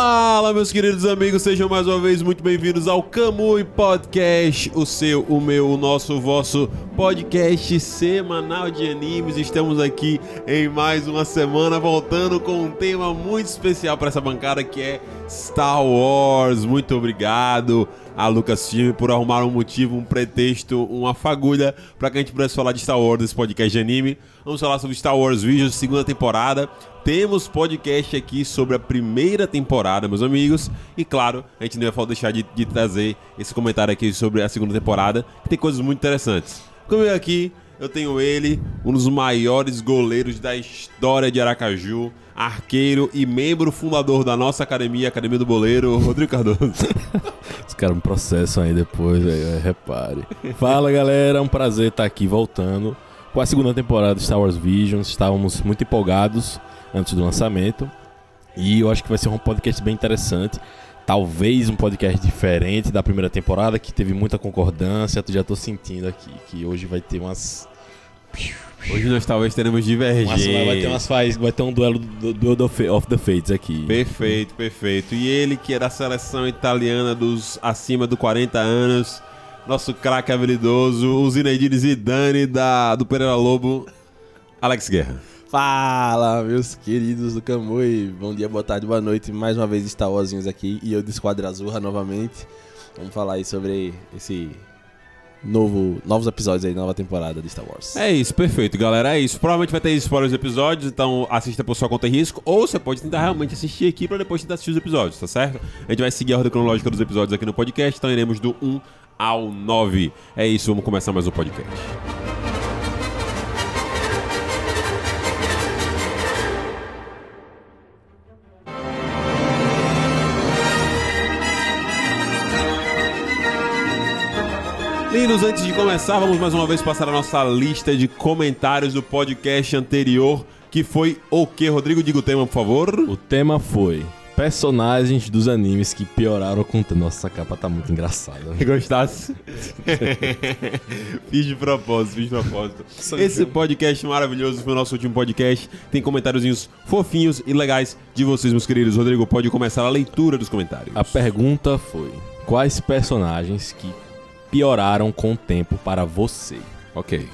Fala, meus queridos amigos, sejam mais uma vez muito bem-vindos ao Camui Podcast, o seu, o meu, o nosso, o vosso podcast semanal de animes. Estamos aqui em mais uma semana, voltando com um tema muito especial para essa bancada que é Star Wars. Muito obrigado a Lucasfilm por arrumar um motivo, um pretexto, uma fagulha para que a gente pudesse falar de Star Wars nesse podcast de anime. Vamos falar sobre Star Wars Visions, segunda temporada. Temos podcast aqui sobre a primeira temporada, meus amigos. E claro, a gente não vai deixar de, de trazer esse comentário aqui sobre a segunda temporada, que tem coisas muito interessantes. Comigo aqui, eu tenho ele, um dos maiores goleiros da história de Aracaju, arqueiro e membro fundador da nossa academia, Academia do Boleiro, Rodrigo Cardoso. Os caras me processam aí depois, aí, repare. Fala galera, é um prazer estar aqui voltando com a segunda temporada de Star Wars Visions. Estávamos muito empolgados antes do lançamento e eu acho que vai ser um podcast bem interessante. Talvez um podcast diferente da primeira temporada, que teve muita concordância. Eu já tô sentindo aqui que hoje vai ter umas. Hoje nós talvez teremos divergência. Vai ter, umas faz, vai ter um duelo do, do, of the Fates aqui. Perfeito, perfeito. E ele que é da seleção italiana dos acima dos 40 anos, nosso craque habilidoso, o Zinedine Zidane da, do Pereira Lobo, Alex Guerra. Fala, meus queridos do Camui. Bom dia, boa tarde, boa noite. Mais uma vez Star Warzinhos aqui e eu de Esquadra Azurra novamente. Vamos falar aí sobre esse novo, novos episódios aí, nova temporada de Star Wars. É isso, perfeito, galera. É isso. Provavelmente vai ter spoilers dos episódios, então assista por sua conta e risco. Ou você pode tentar realmente assistir aqui para depois tentar assistir os episódios, tá certo? A gente vai seguir a ordem cronológica dos episódios aqui no podcast, então iremos do 1 ao 9. É isso, vamos começar mais um podcast. Lindos, antes de começar, vamos mais uma vez passar a nossa lista de comentários do podcast anterior, que foi o que, Rodrigo? Diga o tema, por favor. O tema foi personagens dos animes que pioraram com o Nossa, essa capa tá muito engraçada. Né? Gostasse? fiz de propósito, fiz de propósito. Esse podcast maravilhoso foi o nosso último podcast. Tem comentáriozinhos fofinhos e legais de vocês, meus queridos. Rodrigo, pode começar a leitura dos comentários. A pergunta foi: quais personagens que pioraram com o tempo para você? Ok.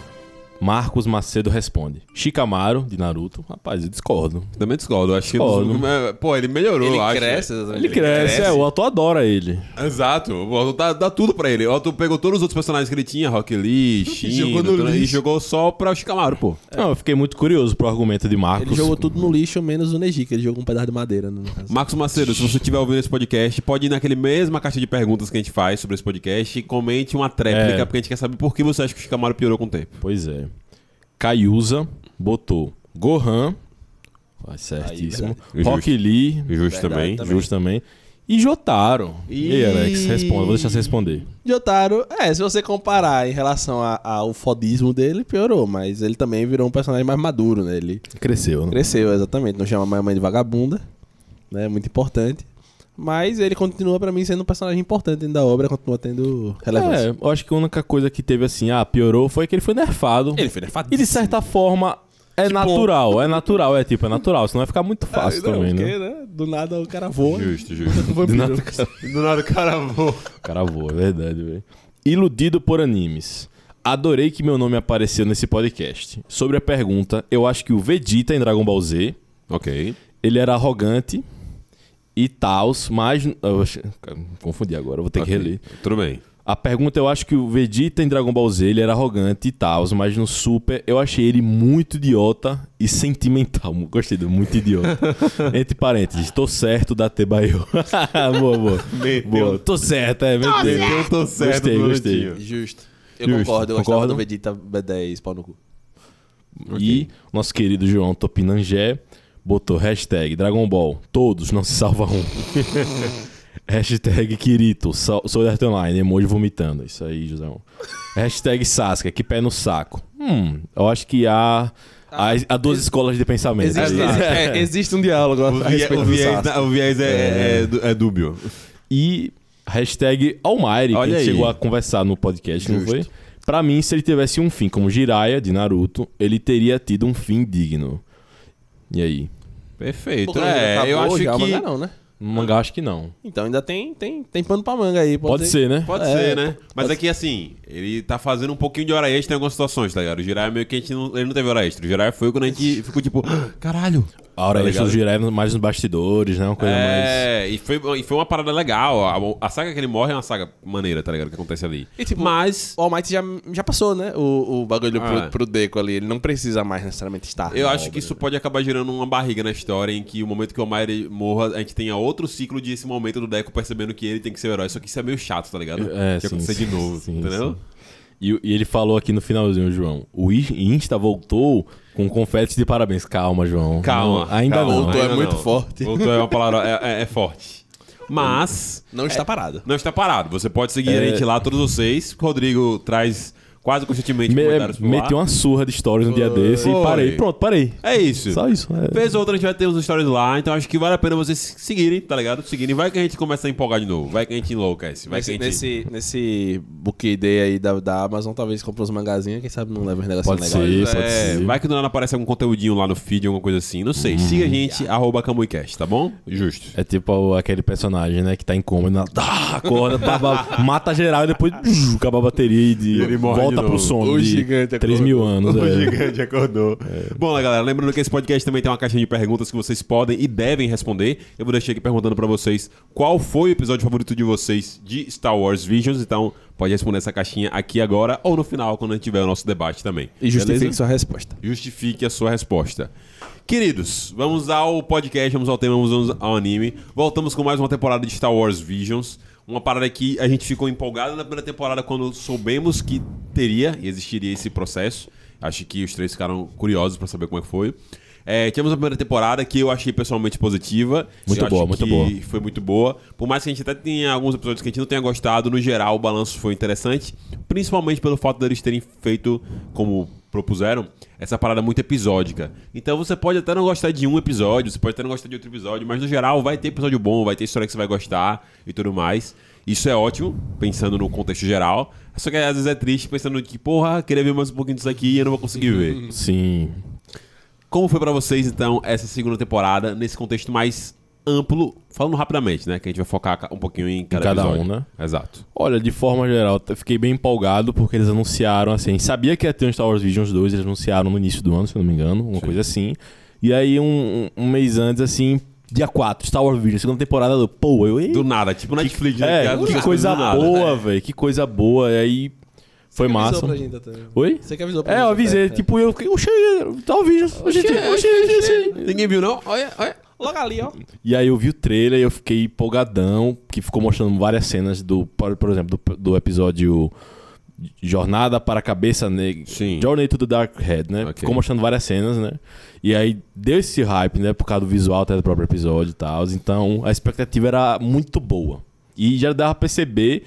Marcos Macedo responde: Shikamaru, de Naruto. Rapaz, eu discordo. Também discordo. Acho discordo. que. Pô, ele melhorou, ele acho. Cresce, ele, ele cresce, é. O autor adora ele. Exato. O autor dá, dá tudo pra ele. O autor pegou todos os outros personagens que ele tinha, Rock Lee, Shin, jogou e jogou só pra o Shikamaru, pô. É. Não, eu fiquei muito curioso pro argumento de Marcos. Ele jogou tudo no lixo, menos o Neji, que ele jogou um pedaço de madeira. No Marcos Macedo, se você estiver ouvindo esse podcast, pode ir naquele mesma caixa de perguntas que a gente faz sobre esse podcast e comente uma tréplica, é. porque a gente quer saber por que você acha que o Shikamaru piorou com o tempo. Pois é. Kayusa botou Gohan, certíssimo. Aí, Rock Lee, justo também. também. Justo também. E Jotaro. E... e aí, Alex, responda. Vou deixar você responder. Jotaro, é, se você comparar em relação ao fodismo dele, piorou. Mas ele também virou um personagem mais maduro, né? Ele cresceu, né? Cresceu, exatamente. Não chama mais mãe de vagabunda, né? Muito importante. Mas ele continua para mim sendo um personagem importante dentro da obra, continua tendo relevância. É, eu acho que a única coisa que teve assim, ah, piorou, foi que ele foi nerfado. Ele foi nerfado. E de certa forma, é tipo... natural, é natural, é tipo, é natural, senão vai ficar muito fácil não, também, porque, né? né? Do nada o cara voa. Justo, justo. do, nada, do nada o cara voa. O cara voa, é verdade, velho. Iludido por animes. Adorei que meu nome apareceu nesse podcast. Sobre a pergunta, eu acho que o Vegeta em Dragon Ball Z. Ok. Ele era arrogante, e tals, mas. Eu, confundi agora, vou ter okay. que reler. Tudo bem. A pergunta, eu acho que o Vegeta em Dragon Ball Z ele era arrogante e tal, mas no Super eu achei ele muito idiota e sentimental. Gostei do muito idiota. Entre parênteses, tô certo da Tebaio. boa, boa. Meteu. Boa. Tô certo, é, meteu. Meteu, tô certo. Gostei, gostei. Justo. Eu Justo. concordo, eu gostava do Vegeta B10, pau no cu. Okay. E nosso querido João Topinangé botou hashtag Dragon Ball, todos, não se salva um. hashtag Kirito, sou Art Online, emoji vomitando. Isso aí, José. hashtag Sasuke, que pé no saco. Hum, eu acho que há... Há, há duas escolas de pensamento. Existe, é, existe um diálogo o, via, o, viés, o viés é, é, é, é, dúbio. E hashtag Almighty, que chegou a conversar no podcast, Justo. não foi? Pra mim, se ele tivesse um fim como Jiraiya, de Naruto, ele teria tido um fim digno. E aí? Perfeito. é, eu acho que. Não, né? No mangá acho que não. Então ainda tem, tem, tem pano pra manga aí. Pode ser, né? Pode É, ser, né? Mas pode aqui, assim, ele tá fazendo um pouquinho de hora extra em algumas situações, tá ligado? O Jiraiya meio que a gente não, ele não teve hora extra. O Jiraiya foi quando a gente ficou tipo, "Ah, caralho. A hora Tá Jiraiya mais nos bastidores, né? Uma coisa mais... É, e foi, e foi uma parada legal. A, a saga que ele morre é uma saga maneira, tá ligado? Que acontece ali. E, tipo, Mas O All Might já, já passou, né? O, o bagulho Ah. pro, pro Deco ali. Ele não precisa mais necessariamente estar. eu acho que obra, isso né? pode acabar gerando uma barriga na história em que o momento que o Almighty morra, a gente tenha outro ciclo de esse momento do Deco percebendo que ele tem que ser o herói. Só que isso é meio chato, tá ligado? É, de sim, acontecer sim, de novo, sim, entendeu? sim. E, e ele falou aqui no finalzinho, João. O Insta voltou com confetes de parabéns. Calma, João. Calma. Não, ainda calma, não. Voltou é ainda muito não. forte. Voltou é uma palavra. É, é- é forte. Mas. Não está parado. Não está parado. Você pode seguir É. a gente lá, todos vocês. O Rodrigo traz quase constantemente Me, comentários por lá. meti uma surra de stories no dia desse Foi. e parei. Pronto, parei. É isso. Só isso. é. Vez ou outra a gente vai ter uns stories lá, então acho que vale a pena vocês seguirem, tá ligado? Seguirem. Vai que a gente começa a empolgar de novo. Vai que a gente enlouquece. Vai que a Nesse, gente. nesse, nesse book day aí da, da Amazon, talvez compre uns mangazinhos, quem sabe não leva uns negocinhos Pode legais. ser. pode É, ser. vai que do nada aparece algum conteúdinho lá no feed, alguma coisa assim. Não sei. Siga a gente, arroba Camuicast, tá bom? Justo. É tipo aquele personagem, né, que tá em coma, ele ah, acorda, tá, ba- mata geral e depois acaba a bateria e de- ele morre de volta pro som O de gigante 3 mil anos. O é. gigante acordou. Bom, né, galera, lembrando que esse podcast também tem uma caixinha de perguntas que vocês podem e devem responder. Eu vou deixar aqui perguntando pra vocês qual foi o episódio favorito de vocês de Star Wars Visions. Então, pode responder essa caixinha aqui agora ou no final, quando a gente tiver o nosso debate também. E justifique Beleza? sua resposta. Justifique a sua resposta. Queridos, vamos ao podcast, vamos ao tema, vamos ao anime. Voltamos com mais uma temporada de Star Wars Visions. Uma parada que a gente ficou empolgado na primeira temporada quando soubemos que teria e existiria esse processo. Acho que os três ficaram curiosos pra saber como é que foi. É, tivemos a primeira temporada que eu achei pessoalmente positiva. Muito Eu boa, muito que boa. foi muito boa. Por mais que a gente até tenha alguns episódios que a gente não tenha gostado, no geral o balanço foi interessante. Principalmente pelo fato deles terem feito, como propuseram, essa parada muito episódica. Então você pode até não gostar de um episódio, você pode até não gostar de outro episódio, mas no geral vai ter episódio bom, vai ter história que você vai gostar e tudo mais. Isso é ótimo, pensando no contexto geral. Só que às vezes é triste pensando que, porra, queria ver mais um pouquinho disso aqui e eu não vou conseguir ver. Sim. Como foi pra vocês, então, essa segunda temporada, nesse contexto mais amplo, falando rapidamente, né? Que a gente vai focar ca- um pouquinho em cada, cada episódio. um, né? Exato. Olha, de forma geral, eu fiquei bem empolgado porque eles anunciaram, assim, a gente sabia que ia ter um Star Wars Visions 2, eles anunciaram no início do ano, se eu não me engano, uma Sim. coisa assim. E aí, um, um mês antes, assim, dia 4, Star Wars Visions, segunda temporada, eu, pô, eu... Do nada, tipo Netflix, né? é, que coisas coisa do nada. boa, velho, que coisa boa. E aí, foi massa. Oi? Você que avisou pra É, gente eu avisei, até, tipo, eu fiquei, oxe, Star Wars Visions, oxe, oxe, oxe, oxe. Ninguém viu, não? Olha, olha. Logo ali, ó. E aí eu vi o trailer e eu fiquei empolgadão, que ficou mostrando várias cenas do, por, por exemplo, do, do episódio Jornada para a Cabeça Negra. Sim. Journey to the Dark Head, né? Ok. Ficou mostrando várias cenas, né? E aí deu esse hype, né? Por causa do visual até do próprio episódio e tal. Então a expectativa era muito boa. E já dava pra perceber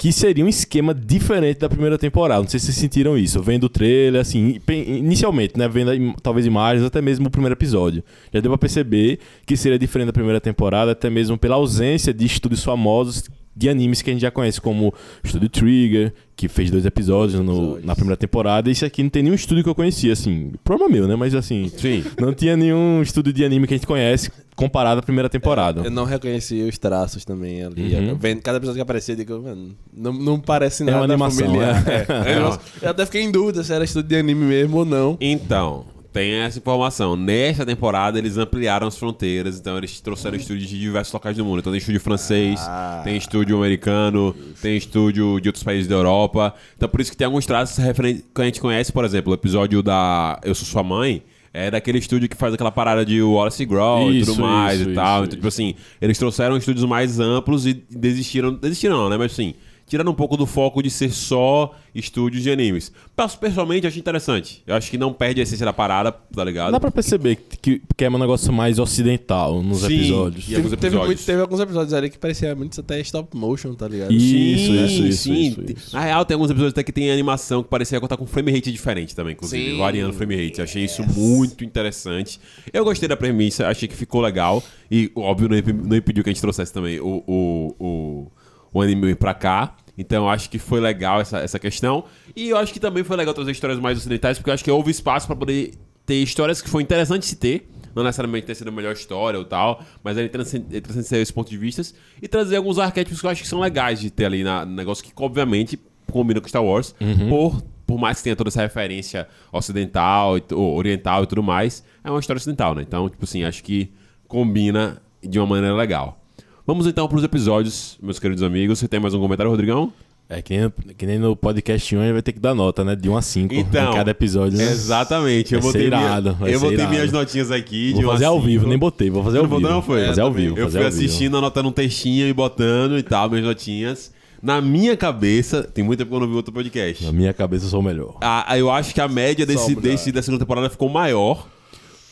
que seria um esquema diferente da primeira temporada. Não sei se vocês sentiram isso. Vendo o trailer, assim, inicialmente, né? Vendo talvez imagens, até mesmo o primeiro episódio. Já deu pra perceber que seria diferente da primeira temporada, até mesmo pela ausência de estúdios famosos de animes que a gente já conhece, como o Estúdio Trigger, que fez dois episódios no- na primeira temporada. E isso aqui não tem nenhum estúdio que eu conhecia, assim. Problema meu, né? Mas assim, Sim. não tinha nenhum estúdio de anime que a gente conhece comparado à primeira temporada. Eu não reconheci os traços também ali. Uhum. Vendo cada episódio que aparecia, eu digo, mano, não, não parece É nada uma animação, familiar. né? É, é eu até fiquei em dúvida se era estúdio de anime mesmo ou não. Então, tem essa informação. Nesta temporada, eles ampliaram as fronteiras, então eles trouxeram estúdios de diversos locais do mundo. Então tem estúdio francês, Ah. tem estúdio americano, tem estúdio de outros países da Europa. Então por isso que tem alguns traços referentes que a gente conhece, por exemplo, o episódio da Eu Sou Sua Mãe. É daquele estúdio que faz aquela parada de Wallace Growl e tudo mais isso, e tal. isso, então, tipo assim, eles trouxeram estúdios mais amplos e desistiram. Desistiram, não, né? Mas assim, tirando um pouco do foco de ser só estúdios de animes. Mas, pessoalmente, eu acho interessante. Eu acho que não perde a essência da parada, tá ligado? Dá pra perceber que, que é um negócio mais ocidental nos Sim, episódios. E alguns Teve, teve, episódios. muito- teve alguns episódios ali que parecia muito até stop motion, tá ligado? E- Sim, Isso, isso, isso, sim. isso, isso. Na real, tem alguns episódios até que tem animação que parecia contar com frame rate diferente também, inclusive, Sim. variando frame rate. Achei isso muito interessante. Eu gostei da premissa, achei que ficou legal. E, óbvio, não impediu que a gente trouxesse também o, o, o, o anime pra cá. Então, eu acho que foi legal essa, essa questão. E eu acho que também foi legal trazer histórias mais ocidentais, porque eu acho que houve espaço pra poder ter histórias que foi interessante se ter. não necessariamente ter sido a melhor história ou tal, mas ele transcende, ele transcende esses pontos de vista e trazer alguns arquétipos que eu acho que são legais de ter ali na, no negócio que, obviamente, combina com Star Wars, por, por mais que tenha toda essa referência ocidental, ou oriental e tudo mais, é uma história ocidental, né? Então, tipo assim, acho que combina de uma maneira legal. Vamos então para os episódios, meus queridos amigos. Você tem mais um comentário, Rodrigão? É que nem, que nem no podcast 1 a gente vai ter que dar nota, né? De 1 a 5 Então, em cada episódio. Né? Exatamente. Eu botei, minha- irado, vai eu botei irado. minhas notinhas aqui. de Vou fazer ao cinco. vivo, nem botei, vou fazer ao Não vivo. não foi? Fazer É, ao vivo. Eu fui assistindo, anotando um textinho e botando e tal, minhas notinhas. Na minha cabeça, tem muito tempo que eu não vi outro podcast. Na minha cabeça eu sou o melhor. A- a- eu acho que a média desse, desse, da segunda temporada ficou maior.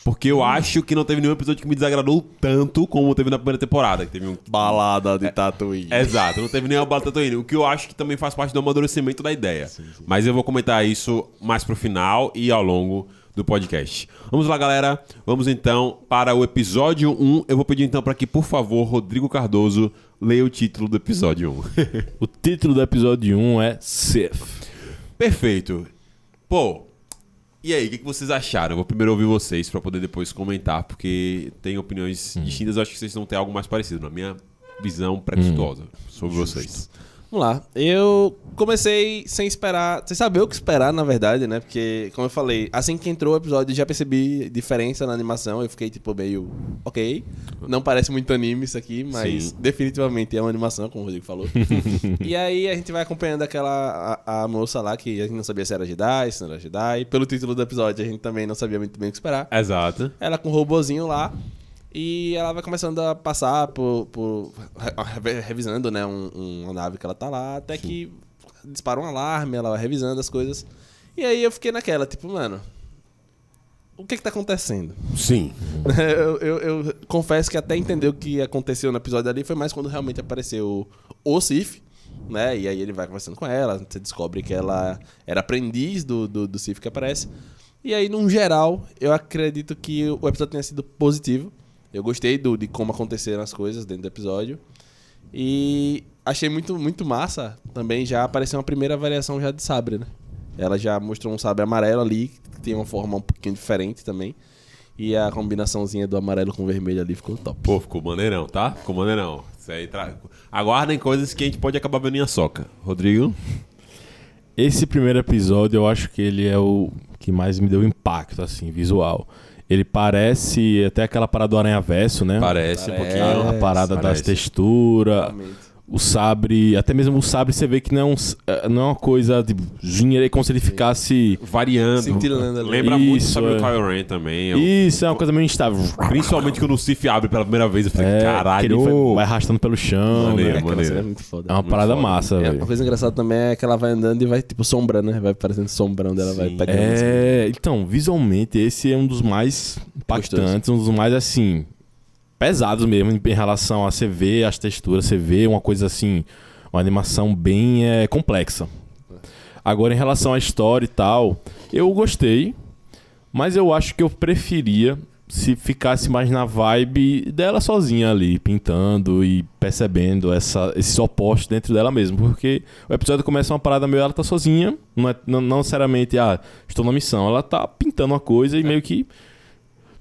Porque eu acho que não teve nenhum episódio que me desagradou tanto como teve na primeira temporada. Que teve um Balada de Tatooine. Exato, não teve nenhuma bala Tatooine. O que eu acho que também faz parte do amadurecimento da ideia. Mas eu vou comentar isso mais pro final e ao longo do podcast. Vamos lá, galera. Vamos então para o episódio 1. Eu vou pedir então para que, por favor, Rodrigo Cardoso leia o título do episódio 1. O título do episódio 1 é Sith. Perfeito. Pô, e aí, o que, que vocês acharam? Eu vou primeiro ouvir vocês para poder depois comentar, porque tem opiniões distintas. Eu acho que vocês vão ter algo mais parecido, na minha visão preconceituosa sobre vocês. Vamos lá. Eu comecei sem esperar, sem saber o que esperar, na verdade, né? Porque, como eu falei, assim que entrou o episódio, já percebi diferença na animação. Eu fiquei, tipo, meio. Ok. Não parece muito anime isso aqui, mas Sim. definitivamente é uma animação, como o Rodrigo falou. e aí a gente vai acompanhando aquela. A, a moça lá que a gente não sabia se era Jedi, se não era Jedi. Pelo título do episódio, a gente também não sabia muito bem o que esperar. Exato. Ela com o robozinho lá. E ela vai começando a passar por. por re- revisando, né? um- uma nave que ela tá lá. Até que dispara um alarme, ela vai revisando as coisas. E aí eu fiquei naquela, tipo, mano. O que que tá acontecendo? Sim. eu, eu- eu confesso que até entender o que aconteceu no episódio ali foi mais quando realmente apareceu o Sif, né? E aí ele vai conversando com ela, você descobre que ela era aprendiz do, do, do Sif que aparece. E aí, num geral, eu acredito que o episódio tenha sido positivo. Eu gostei do, de como aconteceram as coisas dentro do episódio. E achei muito, muito massa também já apareceu uma primeira variação já de sabre, né? Ela já mostrou um sabre amarelo ali, que tem uma forma um pouquinho diferente também. E a combinaçãozinha do amarelo com vermelho ali ficou top. Pô, ficou maneirão, tá? Ficou maneirão. Isso aí tra... Aguardem coisas que a gente pode acabar vendo em soca. Rodrigo? Esse primeiro episódio eu acho que ele é o que mais me deu impacto, assim, visual. Ele parece até aquela parada do Aranha Verso, né? Parece, um Parece. pouquinho. A parada Parece. das texturas, o sabre, até mesmo o sabre você vê que não é, um, eh, não é uma coisa de dinheiro, é como se ele ficasse. Variando. Cintilando ali. Lembra muito Isso, sobre o é. Kylo Ren também. Eu- Isso, é uma coisa meio instável. Principalmente quando o Sif abre pela primeira vez. Eu falei, É, caralho. que ele vai, ô. vai arrastando pelo chão. Maneiro, né? Maneiro. é muito foda. É uma parada foda. massa, É, velho. uma coisa engraçada também é que ela vai andando e vai, tipo, sombrando, né? Vai parecendo sombrão dela, vai Sim. pegando. assim. É, então, visualmente, esse é um dos mais impactantes, um dos mais, assim, pesados mesmo em em relação a você ver as texturas, você vê uma coisa assim, uma animação bem é, complexa. Agora, em relação à história e tal, eu gostei, mas eu acho que eu preferia se ficasse mais na vibe dela sozinha ali, pintando e percebendo essa, esses opostos dentro dela mesmo. Porque o episódio começa uma parada meio ela tá sozinha, não, é, não, não necessariamente, ah, estou na missão. Ela tá pintando uma coisa e meio que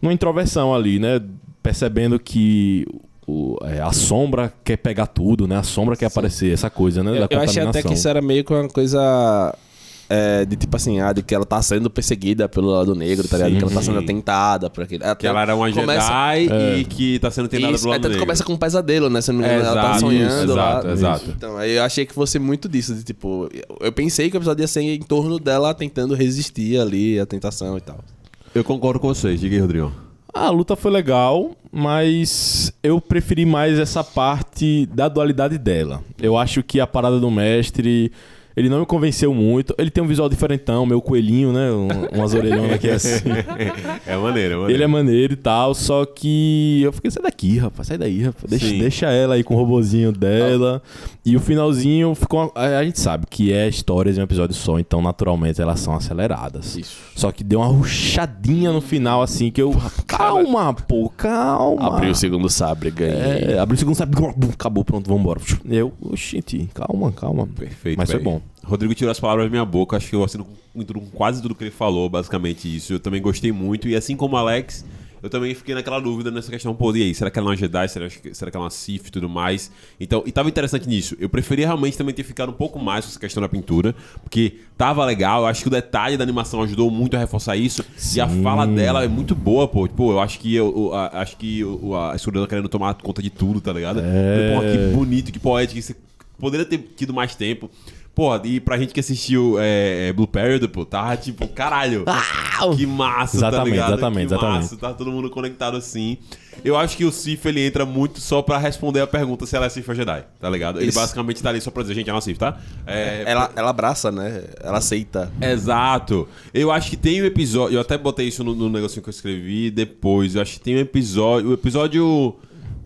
numa introversão ali, né? Percebendo que o- é, a sombra quer pegar tudo, né? A sombra quer aparecer, essa coisa, né? Eu, da eu achei até que isso era meio que uma coisa. é, de tipo assim, ah, de que ela tá sendo perseguida pelo lado negro, tá ligado? Que ela tá sendo Sim. atentada por aquele. Que ela era uma começa- Jedi É. e que tá sendo treinada Isso, do aí lado tanto negro. começa com um pesadelo, né? Se não me engano, ela tá sonhando exato, lá. exato. Então, aí eu achei que fosse muito disso, de tipo, eu pensei que o episódio ia ser em torno dela tentando resistir ali à tentação e tal. Eu concordo com vocês. Diga aí, Rodrigo. A luta foi legal, mas eu preferi mais essa parte da dualidade dela. Eu acho que a parada do mestre, ele não me convenceu muito. Ele tem um visual diferentão, meu coelhinho, né? Um- umas orelhonas aqui assim. É maneiro, é maneiro. Ele é maneiro e tal, só que eu fiquei, sai daqui, rapaz, sai daí, rapaz. Deixa, deixa ela aí com o robozinho dela. E o finalzinho ficou. A a gente sabe que é histórias em um episódio só, então naturalmente elas são aceleradas. Isso. Só que deu uma ruchadinha no final, assim, que eu. Calma, pô, calma. Abriu o segundo sabre, ganhei. É, abriu o segundo, sabe? Acabou, pronto, vambora. Eu, oxente, calma, calma. Perfeito. Mas foi bom. Rodrigo tirou as palavras da minha boca. Acho que eu assino com, tudo- com quase tudo que ele falou, basicamente isso. Eu também gostei muito. E assim como o Alex, eu também fiquei naquela dúvida nessa questão, pô, e aí, será que ela é uma Jedi? Será, que- será que ela é uma Sith e tudo mais? Então, e tava interessante nisso. Eu preferia realmente também ter ficado um pouco mais com essa questão da pintura, porque tava legal, eu acho que o detalhe da animação ajudou muito a reforçar isso, e a Sim. fala dela é muito boa, pô. Tipo, eu acho que, eu, eu- a, acho que o- a escuridão tá querendo tomar conta de tudo, tá ligado? É. Pô, que bonito, que poético, isso poderia ter tido mais tempo. Porra, e pra gente que assistiu é, é, Blue Period, pô, tava tipo, caralho. Que massa, Exatamente, tá ligado? exatamente, que exatamente. massa, tá todo mundo conectado assim. Eu acho que o Sif, ele entra muito só pra responder a pergunta se ela é Sif ou Jedi, tá ligado? Ele Isso. basicamente tá ali só pra dizer, gente, ela é uma Sif, tá? É, Ela, ela abraça, né? Ela aceita. Exato. Eu acho que tem um episódio. Eu até botei isso no, no negocinho que eu escrevi depois. Eu acho que tem um episódio. O episódio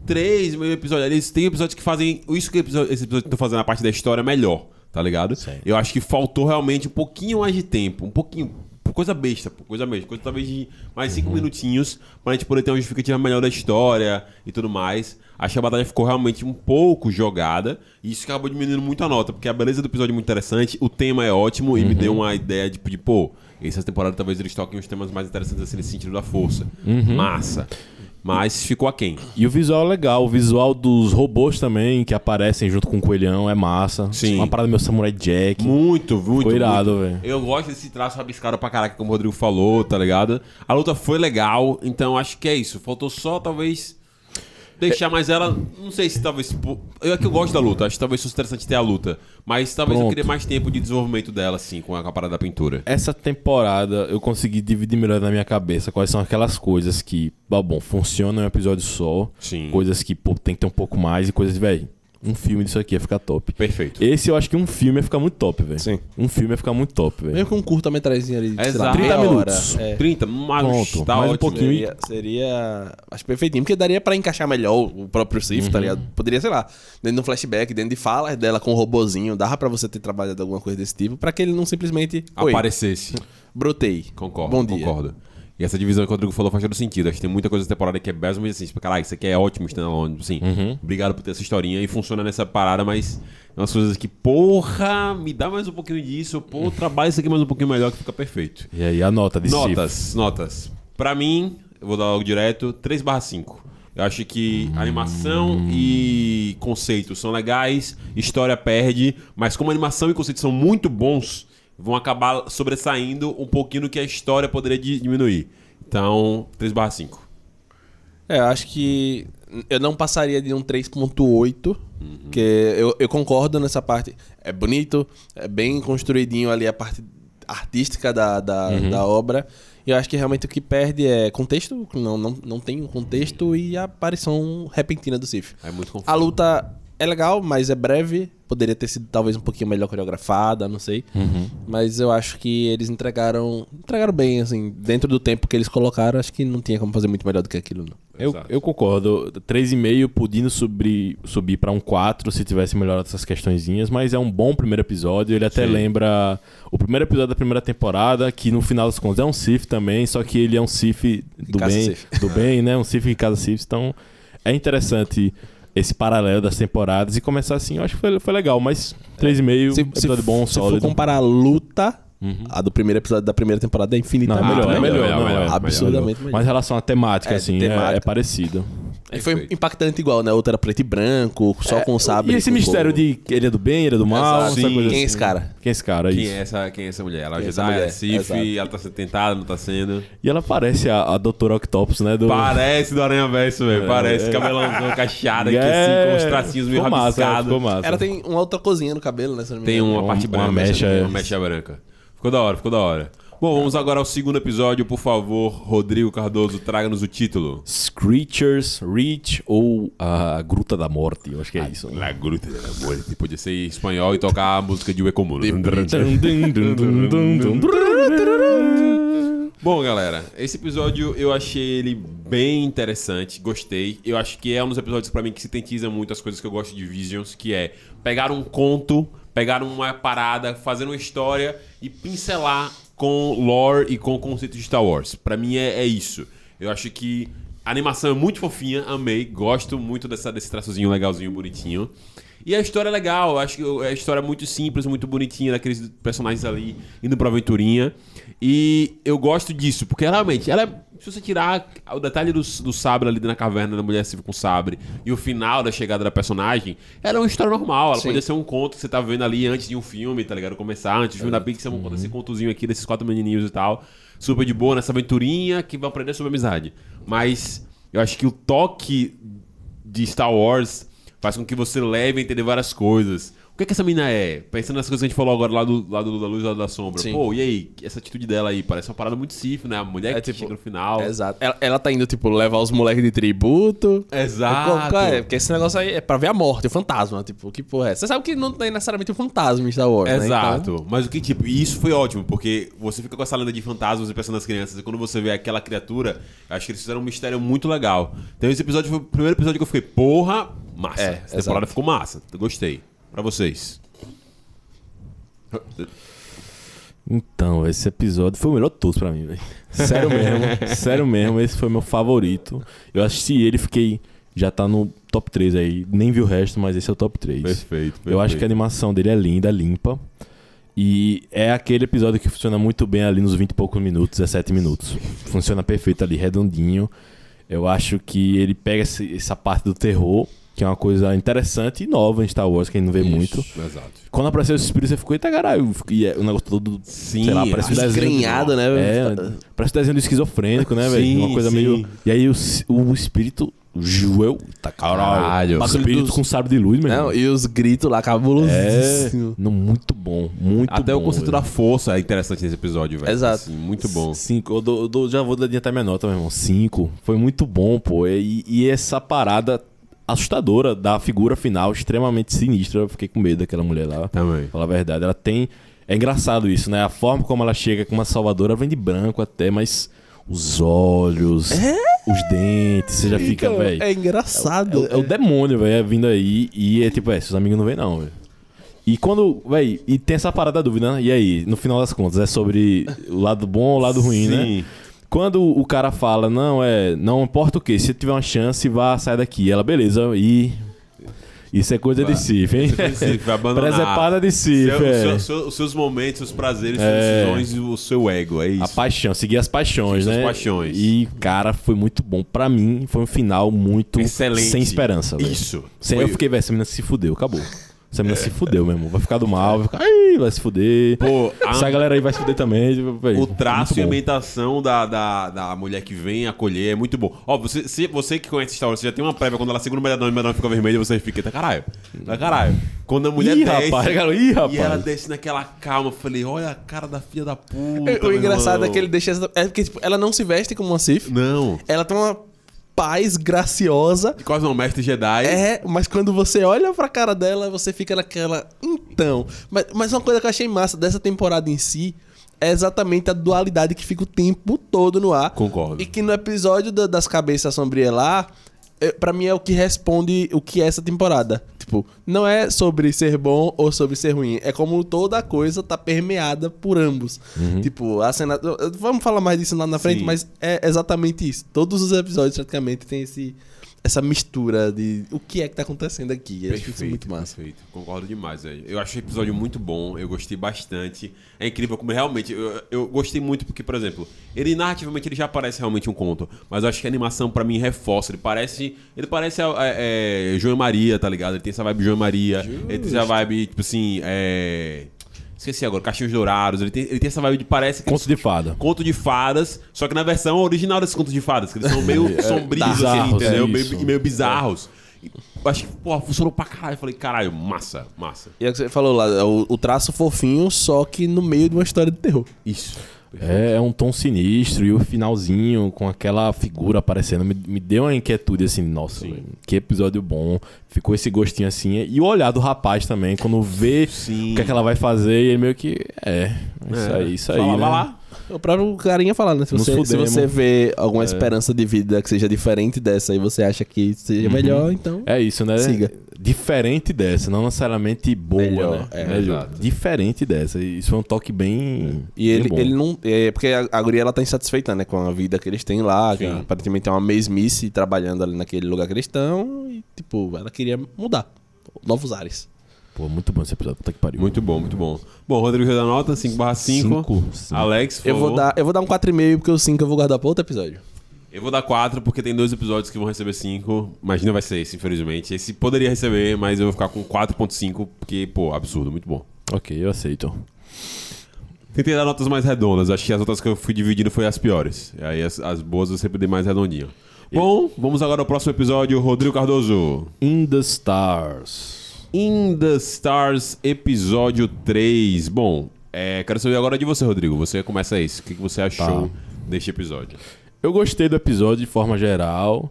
3, meio episódio. Eles têm episódios que fazem. Isso que episódio- esse episódio tá fazendo a parte da história melhor, tá ligado? Sim. Eu acho que faltou realmente um pouquinho mais de tempo. Um pouquinho. Coisa besta, coisa besta. Coisa talvez de mais cinco minutinhos pra gente poder ter uma justificativa melhor da história e tudo mais. Acho que a batalha ficou realmente um pouco jogada. E isso acabou diminuindo muito a nota, porque a beleza do episódio é muito interessante, o tema é ótimo e me deu uma ideia de, de pô, essa temporada talvez eles toquem os temas mais interessantes assim, nesse sentido da força. Massa. Mas ficou aquém. E o visual é legal, o visual dos robôs também, que aparecem junto com o coelhão, é massa. Sim. Uma parada meu Samurai Jack. Muito, muito. Ficou irado, velho. Eu gosto desse traço rabiscado pra caraca, como o Rodrigo falou, tá ligado? A luta foi legal, então acho que é isso. Faltou só, talvez, deixar mais ela. Não sei se talvez. Eu é que eu gosto da luta, acho que talvez fosse interessante ter a luta. Mas talvez eu Pronto. queria mais tempo de desenvolvimento dela, assim, com a, parada da pintura. Essa temporada eu consegui dividir melhor na minha cabeça quais são aquelas coisas que, bom, funcionam em um episódio só. Sim. Coisas que pô, tem que ter um pouco mais e coisas, velho, um filme disso aqui ia ficar top. Perfeito. Esse eu acho que um filme ia ficar muito top, velho. Sim. Um filme ia ficar muito top, velho. Mesmo com um curta-metrazinho ali, de, Exato. 30 meia minutos. É. 30, mas Pronto, tá mais um ótimo. pouquinho. Seria, seria, acho perfeitinho, porque daria pra encaixar melhor o próprio Sif, tá ligado? Poderia, sei lá, dentro de um flashback, dentro de falas dela com o robozinho, dava pra você ter trabalhado alguma coisa desse tipo, pra que ele não simplesmente, oi, Aparecesse. brotei. Concordo, Bom dia. concordo. E essa divisão que o Rodrigo falou faz todo sentido. Acho que tem muita coisa nessa temporada que é besta, mas assim, tipo, caralho, isso aqui é ótimo standalone. Assim, obrigado por ter essa historinha e funciona nessa parada, mas umas coisas que, porra, me dá mais um pouquinho disso, pô, trabalha isso aqui mais um pouquinho melhor que fica perfeito. E aí a nota de Sif. Notas, notas. Pra mim, eu vou dar logo direto, 3 5. Eu acho que animação e conceito são legais, história perde, mas como animação e conceito são muito bons, vão acabar sobressaindo um pouquinho do que a história poderia di- diminuir. Então, 3 5. É, eu acho que eu não passaria de um 3.8, que eu, eu concordo nessa parte. É bonito, é bem construidinho ali a parte artística da, da, da obra. E eu acho que realmente o que perde é contexto, não, não, não tem um contexto e a aparição repentina do Sif. É muito confuso. A luta é legal, mas é breve. Poderia ter sido talvez um pouquinho melhor coreografada, não sei. Mas eu acho que eles entregaram. Entregaram bem, assim, dentro do tempo que eles colocaram, acho que não tinha como fazer muito melhor do que aquilo, não. Eu, eu concordo. 3,5 podendo subir, subir para um 4 se tivesse melhorado essas questõezinhas, mas é um bom primeiro episódio. Ele até Sim. lembra o primeiro episódio da primeira temporada, que no final das contas é um Sif também, só que ele é um Sif do bem, Sith. do bem, né? Um Sif que casa Sif. Então é interessante esse paralelo das temporadas e começar assim, eu acho que foi, foi legal, mas 3,5, episódio bom, se for sólido. comparar a luta, a do primeiro episódio da primeira temporada é Não, infinitamente é melhor, é melhor, melhor, não, melhor, é. melhor. Absurdamente melhor. Mas em relação à temática, É, assim, temática. É, é parecido. E foi impactante igual, né? Outra era preto e branco, só com sabre. E esse mistério de que ele é do bem, ele é do mal, essa Sim. coisa Quem é assim. esse cara? Quem é esse cara? Quem Isso. é, essa, quem é essa mulher? Ela é Quem é essa é mulher? Sif, ela tá sendo tentada, não tá sendo. E ela parece a, a Doutora Octopus, né? Do... Parece do Aranha Verso, velho. É, Parece é. cabelãozão cacheado aqui, É, assim, com os tracinhos meio é, rabiscados. Ela tem uma outra cozinha no cabelo, né? Tem uma Um- parte uma branca. mecha, Uma é. mecha branca. Ficou da hora, ficou da hora. Bom, vamos agora ao segundo episódio, por favor. Rodrigo Cardoso, traga-nos o título. Screechers Reach ou a Gruta da Morte, eu acho que é isso. né? La Gruta de la Muerte. Podia ser em espanhol e tocar a música de Uecomuno. Bom, galera, esse episódio eu achei ele bem interessante, gostei. Eu acho que é um dos episódios pra mim que sintetiza muito as coisas que eu gosto de Visions, que é pegar um conto, pegar uma parada, fazer uma história e pincelar com lore e com o conceito de Star Wars. Pra mim é, é isso. Eu acho que A animação é muito fofinha, amei. Gosto muito dessa, desse traçozinho legalzinho, bonitinho. E a história é legal, acho que a história é muito simples, muito bonitinha, daqueles personagens ali indo pra aventurinha. E eu gosto disso, porque realmente, ela é, se você tirar o detalhe do, do sabre ali na caverna da mulher se com sabre e o final da chegada da personagem, ela é uma história normal. Ela Sim. poderia ser um conto que você tá vendo ali antes de um filme, tá ligado? Começar, antes do filme da Pixar, contar esse contozinho aqui desses quatro menininhos e tal. Super de boa nessa aventurinha que vai aprender sobre amizade. Mas eu acho que o toque de Star Wars faz com que você leve a entender várias coisas. O que, é que essa mina é? Pensando nas coisas que a gente falou agora lá do lado da luz e lado da sombra. Sim. Pô, e aí? Essa atitude dela aí parece uma parada muito Sif, né? A mulher É, que tipo, chega no final. Exato. Ela, ela tá indo, tipo, levar os moleques de tributo. Exato. É? Porque esse negócio aí é pra ver a morte, o fantasma. Tipo, que porra é? Você sabe que não tem necessariamente um fantasma em Star Wars, né? Exato. Então, Mas o que, tipo, e isso foi ótimo, porque você fica com essa lenda de fantasmas e pensando nas crianças, e quando você vê aquela criatura, eu acho que eles fizeram um mistério muito legal. Então esse episódio foi o primeiro episódio que eu fiquei, porra, massa. É, Essa temporada exato. ficou massa. Gostei. Pra vocês. Então, esse episódio foi o melhor de todos pra mim, velho. Sério mesmo, sério mesmo, esse foi meu favorito. Eu assisti ele fiquei. Já tá no top 3 aí. Nem vi o resto, mas esse é o top 3. Perfeito, Eu acho que a animação dele é linda, limpa. E é aquele episódio que funciona muito bem ali nos 20 e poucos minutos, 17 minutos. Funciona perfeito ali, redondinho. Eu acho que ele pega essa parte do terror, que é uma coisa interessante e nova em Star Wars, que a gente não vê muito. Exato. Quando apareceu esse espírito, você ficou, eita caralho. E é o negócio todo. Sim, sei lá, parece um desenho. né? É, parece um desenho do esquizofrênico, né, velho? Uma coisa sim. meio. E aí o, o espírito. Joel. Tá Caralho. O espírito dos- com sabre de luz, meu Não, e os gritos lá, É. cabulosíssimo. Não, muito bom. Muito Até bom. o conceito velho. da força é interessante nesse episódio, velho. Exato. Assim, muito bom. Cinco, eu dou- eu dou- já vou adiantar minha nota, meu irmão. Cinco. Foi muito bom, pô. E, e essa parada assustadora da figura final, extremamente sinistra. Eu fiquei com medo daquela mulher lá. Também. Falar a verdade. Ela tem. É engraçado isso, né? A forma como ela chega com uma salvadora vem de branco até, mas os olhos, os dentes, você já fica, Então, velho. É É, engraçado. o- é o demônio, velho, é vindo aí. E é tipo, é, seus amigos não vêm, não, velho. E quando, velho, e tem essa parada da dúvida, né? E aí, no final das contas, é sobre o lado bom ou o lado ruim, né? Quando o cara fala, não, é, não importa o que, se tiver uma chance, vá, sai daqui. Ela, beleza, e. Isso é coisa de Sif, hein? Vai abandonar. Presepada de Sif, Seu- é. seu- seu- os seus momentos, seus prazeres, suas É. decisões e o seu ego, é isso. A paixão, seguir as paixões, Seguir as né? paixões. E, cara, foi muito bom. Pra mim, foi um final muito Excelente. sem esperança, velho. Isso. Sem, Eu fiquei, velho, essa menina se fudeu, acabou. Essa menina se fudeu mesmo. Vai ficar do mal, vai ficar, ai, vai se fuder. Pô, a- Essa galera aí vai se fuder também. velho. O traço e a ambientação da, da, da mulher que vem acolher é muito bom. Ó, você, se, você que conhece Star Wars, você já tem uma prévia quando ela segura o medalhão e o medalhão fica vermelho, você fica, tá caralho. Tá caralho. Quando a mulher Ih, desce. rapaz, cara, ih, rapaz. E ela desce naquela calma, eu falei, olha a cara da filha da puta. É, o meu engraçado irmão. é que ele deixa essa... É porque, tipo, ela não se veste como uma Sith. Não. Ela tem uma paz graciosa. Quase não, mestre Jedi. É, mas quando você olha pra cara dela, você fica naquela. Então. Mas, mas uma coisa que eu achei massa dessa temporada em si é exatamente a dualidade que fica o tempo todo no ar. Concordo. E que no episódio da- das cabeças sombrias lá, pra mim é o que responde o que é essa temporada. Tipo, não é sobre ser bom ou sobre ser ruim. É como toda coisa tá permeada por ambos. Tipo, a cena. Vamos falar mais disso lá na frente, Sim. mas é exatamente isso. Todos os episódios praticamente tem esse. Essa mistura de o que é que tá acontecendo aqui. Eu acho isso muito massa. Perfeito. Concordo demais, velho. Eu achei o episódio muito bom, eu gostei bastante. É incrível como realmente. Eu, eu gostei muito porque, por exemplo, ele narrativamente ele já parece realmente um conto. Mas eu acho que a animação, pra mim, reforça. Ele parece. Ele parece é, é, João e Maria, tá ligado? Ele tem essa vibe João Maria. Ele tem essa vibe, tipo assim. É... Esqueci agora, Caixinhos Dourados. Ele tem, ele tem essa vibe de parece. que- Conto de fada. Conto de fadas, só que na versão original desses contos de fadas, que eles são meio sombrios, assim, bizarros, entendeu? é meio, e meio bizarros. E eu acho que, pô, funcionou pra caralho. Eu falei, caralho, massa, massa. E é o que você falou lá, o, o traço fofinho, só que no meio de uma história de terror. Isso. É, é um tom sinistro e o finalzinho com aquela figura aparecendo me, me deu uma inquietude assim, nossa, que episódio bom. Ficou esse gostinho assim. E o olhar do rapaz também, quando vê Sim. o que, é que ela vai fazer, e ele meio que. É, isso É. aí, isso aí. Fala, né? vai lá. O próprio carinha falando, né? Se Nos você, se você vê alguma É. esperança de vida que seja diferente dessa e você acha que seja Uhum. melhor, então. É isso, né? Siga. Diferente dessa, não necessariamente boa, Melhor, né? é, Melhor. Diferente dessa. Isso foi um toque bem. E ele, bem bom. ele não. É porque a, a guria ela tá insatisfeita, né? Com a vida que eles têm lá, que aparentemente é uma mesmice trabalhando ali naquele lugar que eles estão. E, tipo, ela queria mudar. Novos ares. Pô, muito bom esse episódio. Puta que pariu. Muito bom, muito bom. Bom, Rodrigo já dá nota, 5 barra 5. Cinco. Cinco. Alex, por Eu vou, favor. dar, eu vou dar um 4,5 porque o 5 eu vou guardar pra outro episódio. Eu vou dar 4 porque tem dois episódios que vão receber 5. Mas não vai ser esse, infelizmente. Esse poderia receber, mas eu vou ficar com 4.5 porque, pô, absurdo, muito bom. Ok, eu aceito. Tentei dar notas mais redondas. Acho que as outras que eu fui dividindo foi as piores. E aí as, as boas eu sempre dei mais redondinho. Bom, vamos agora ao próximo episódio. Rodrigo Cardoso. In the Stars. In the Stars, episódio 3. Bom, é, quero saber agora de você, Rodrigo. Você começa isso. O que, você achou Tá. deste episódio? Eu gostei do episódio de forma geral,